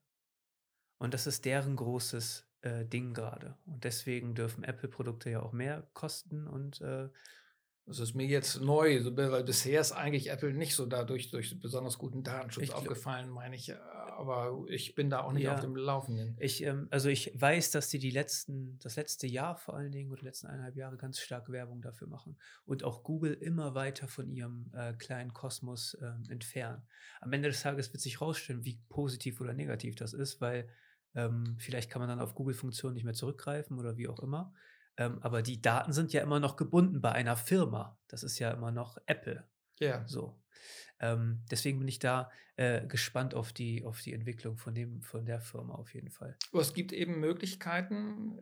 Und das ist deren großes äh, Ding gerade. Und deswegen dürfen Apple-Produkte ja auch mehr kosten und äh, das ist mir jetzt neu, weil bisher ist eigentlich Apple nicht so dadurch durch besonders guten Datenschutz ich aufgefallen, meine ich. Aber ich bin da auch nicht ja, auf dem Laufenden. Ich, ähm, also ich weiß, dass sie die letzten, das letzte Jahr vor allen Dingen oder die letzten eineinhalb Jahre ganz stark Werbung dafür machen und auch Google immer weiter von ihrem äh, kleinen Kosmos äh, entfernen. Am Ende des Tages wird sich rausstellen, wie positiv oder negativ das ist, weil ähm, vielleicht kann man dann auf Google-Funktionen nicht mehr zurückgreifen oder wie auch immer. Ähm, aber die Daten sind ja immer noch gebunden bei einer Firma. Das ist ja immer noch Apple. Ja. So. Ähm, deswegen bin ich da äh, gespannt auf die, auf die Entwicklung von, dem, von der Firma auf jeden Fall. Aber es gibt eben Möglichkeiten,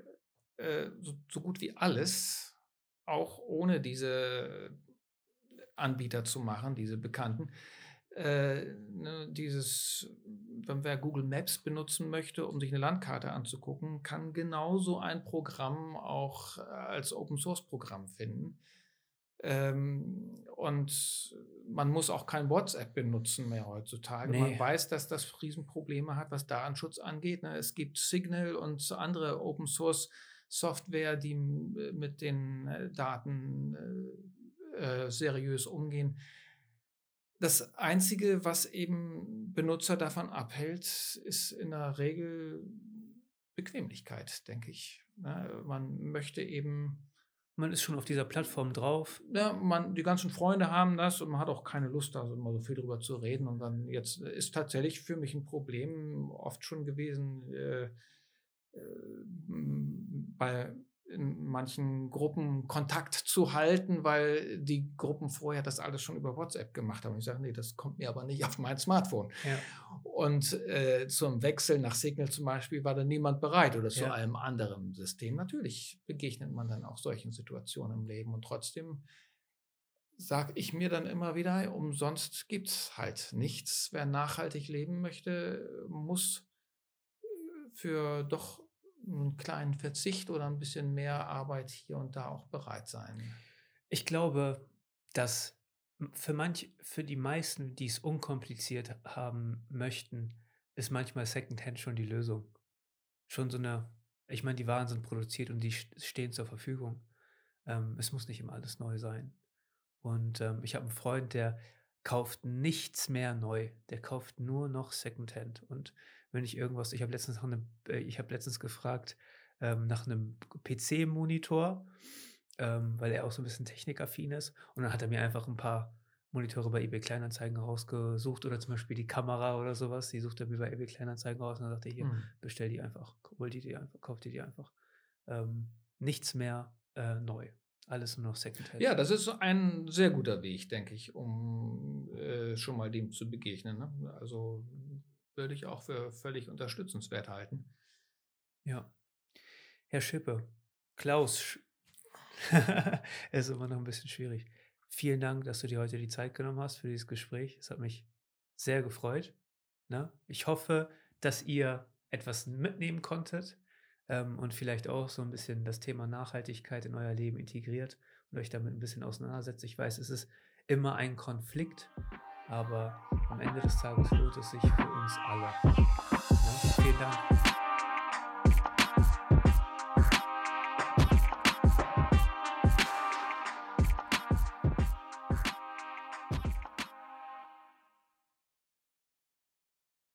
äh, so, so, gut wie alles, auch ohne diese Anbieter zu machen, diese bekannten. Äh, ne, dieses, wenn wer Google Maps benutzen möchte, um sich eine Landkarte anzugucken, kann genauso ein Programm auch äh, als Open Source Programm finden. Ähm, und man muss auch kein WhatsApp benutzen mehr heutzutage. Nee. Man weiß, dass das Riesenprobleme hat, was Datenschutz angeht. Ne? Es gibt Signal und andere Open Source Software, die mit den äh, Daten äh, seriös umgehen. Das Einzige, was eben Benutzer davon abhält, ist in der Regel Bequemlichkeit, denke ich. Ne? Man möchte eben man ist schon auf dieser Plattform drauf. Ja, man, die ganzen Freunde haben das und man hat auch keine Lust, da so immer so viel drüber zu reden. Und dann jetzt ist tatsächlich für mich ein Problem oft schon gewesen, äh, äh, bei in manchen Gruppen Kontakt zu halten, weil die Gruppen vorher das alles schon über WhatsApp gemacht haben. Ich sage, nee, das kommt mir aber nicht auf mein Smartphone. Ja. Und äh, zum Wechsel nach Signal zum Beispiel war da niemand bereit oder zu ja. einem anderen System. Natürlich begegnet man dann auch solchen Situationen im Leben und trotzdem sage ich mir dann immer wieder, umsonst gibt es halt nichts. Wer nachhaltig leben möchte, muss für doch einen kleinen Verzicht oder ein bisschen mehr Arbeit hier und da auch bereit sein? Ich glaube, dass für manch, für die meisten, die es unkompliziert haben möchten, ist manchmal Secondhand schon die Lösung. Schon so eine, ich meine, die Waren sind produziert und die stehen zur Verfügung. Ähm, es muss nicht immer alles neu sein. Und ähm, ich habe einen Freund, der kauft nichts mehr neu. Der kauft nur noch Secondhand. Und wenn ich irgendwas, ich habe letztens nach einem, äh, ich habe letztens gefragt ähm, nach einem PC-Monitor, ähm, weil er auch so ein bisschen technikaffin ist. Und dann hat er mir einfach ein paar Monitore bei eBay Kleinanzeigen rausgesucht oder zum Beispiel die Kamera oder sowas. Die sucht er mir bei eBay Kleinanzeigen raus und dann sagte er hier, mhm. bestell die einfach, hol die, die einfach, kauf die die einfach. Ähm, nichts mehr äh, neu. Alles nur noch Secondhand. Ja, das ist ein sehr guter Weg, denke ich, um äh, schon mal dem zu begegnen. Ne? Also würde ich auch für völlig unterstützenswert halten. Ja. Herr Schippe, Klaus, ist immer noch ein bisschen schwierig. Vielen Dank, dass du dir heute die Zeit genommen hast für dieses Gespräch. Es hat mich sehr gefreut. Ne? Ich hoffe, dass ihr etwas mitnehmen konntet ähm, und vielleicht auch so ein bisschen das Thema Nachhaltigkeit in euer Leben integriert und euch damit ein bisschen auseinandersetzt. Ich weiß, es ist immer ein Konflikt, aber am Ende des Tages lohnt es sich für uns alle. Ja, vielen Dank.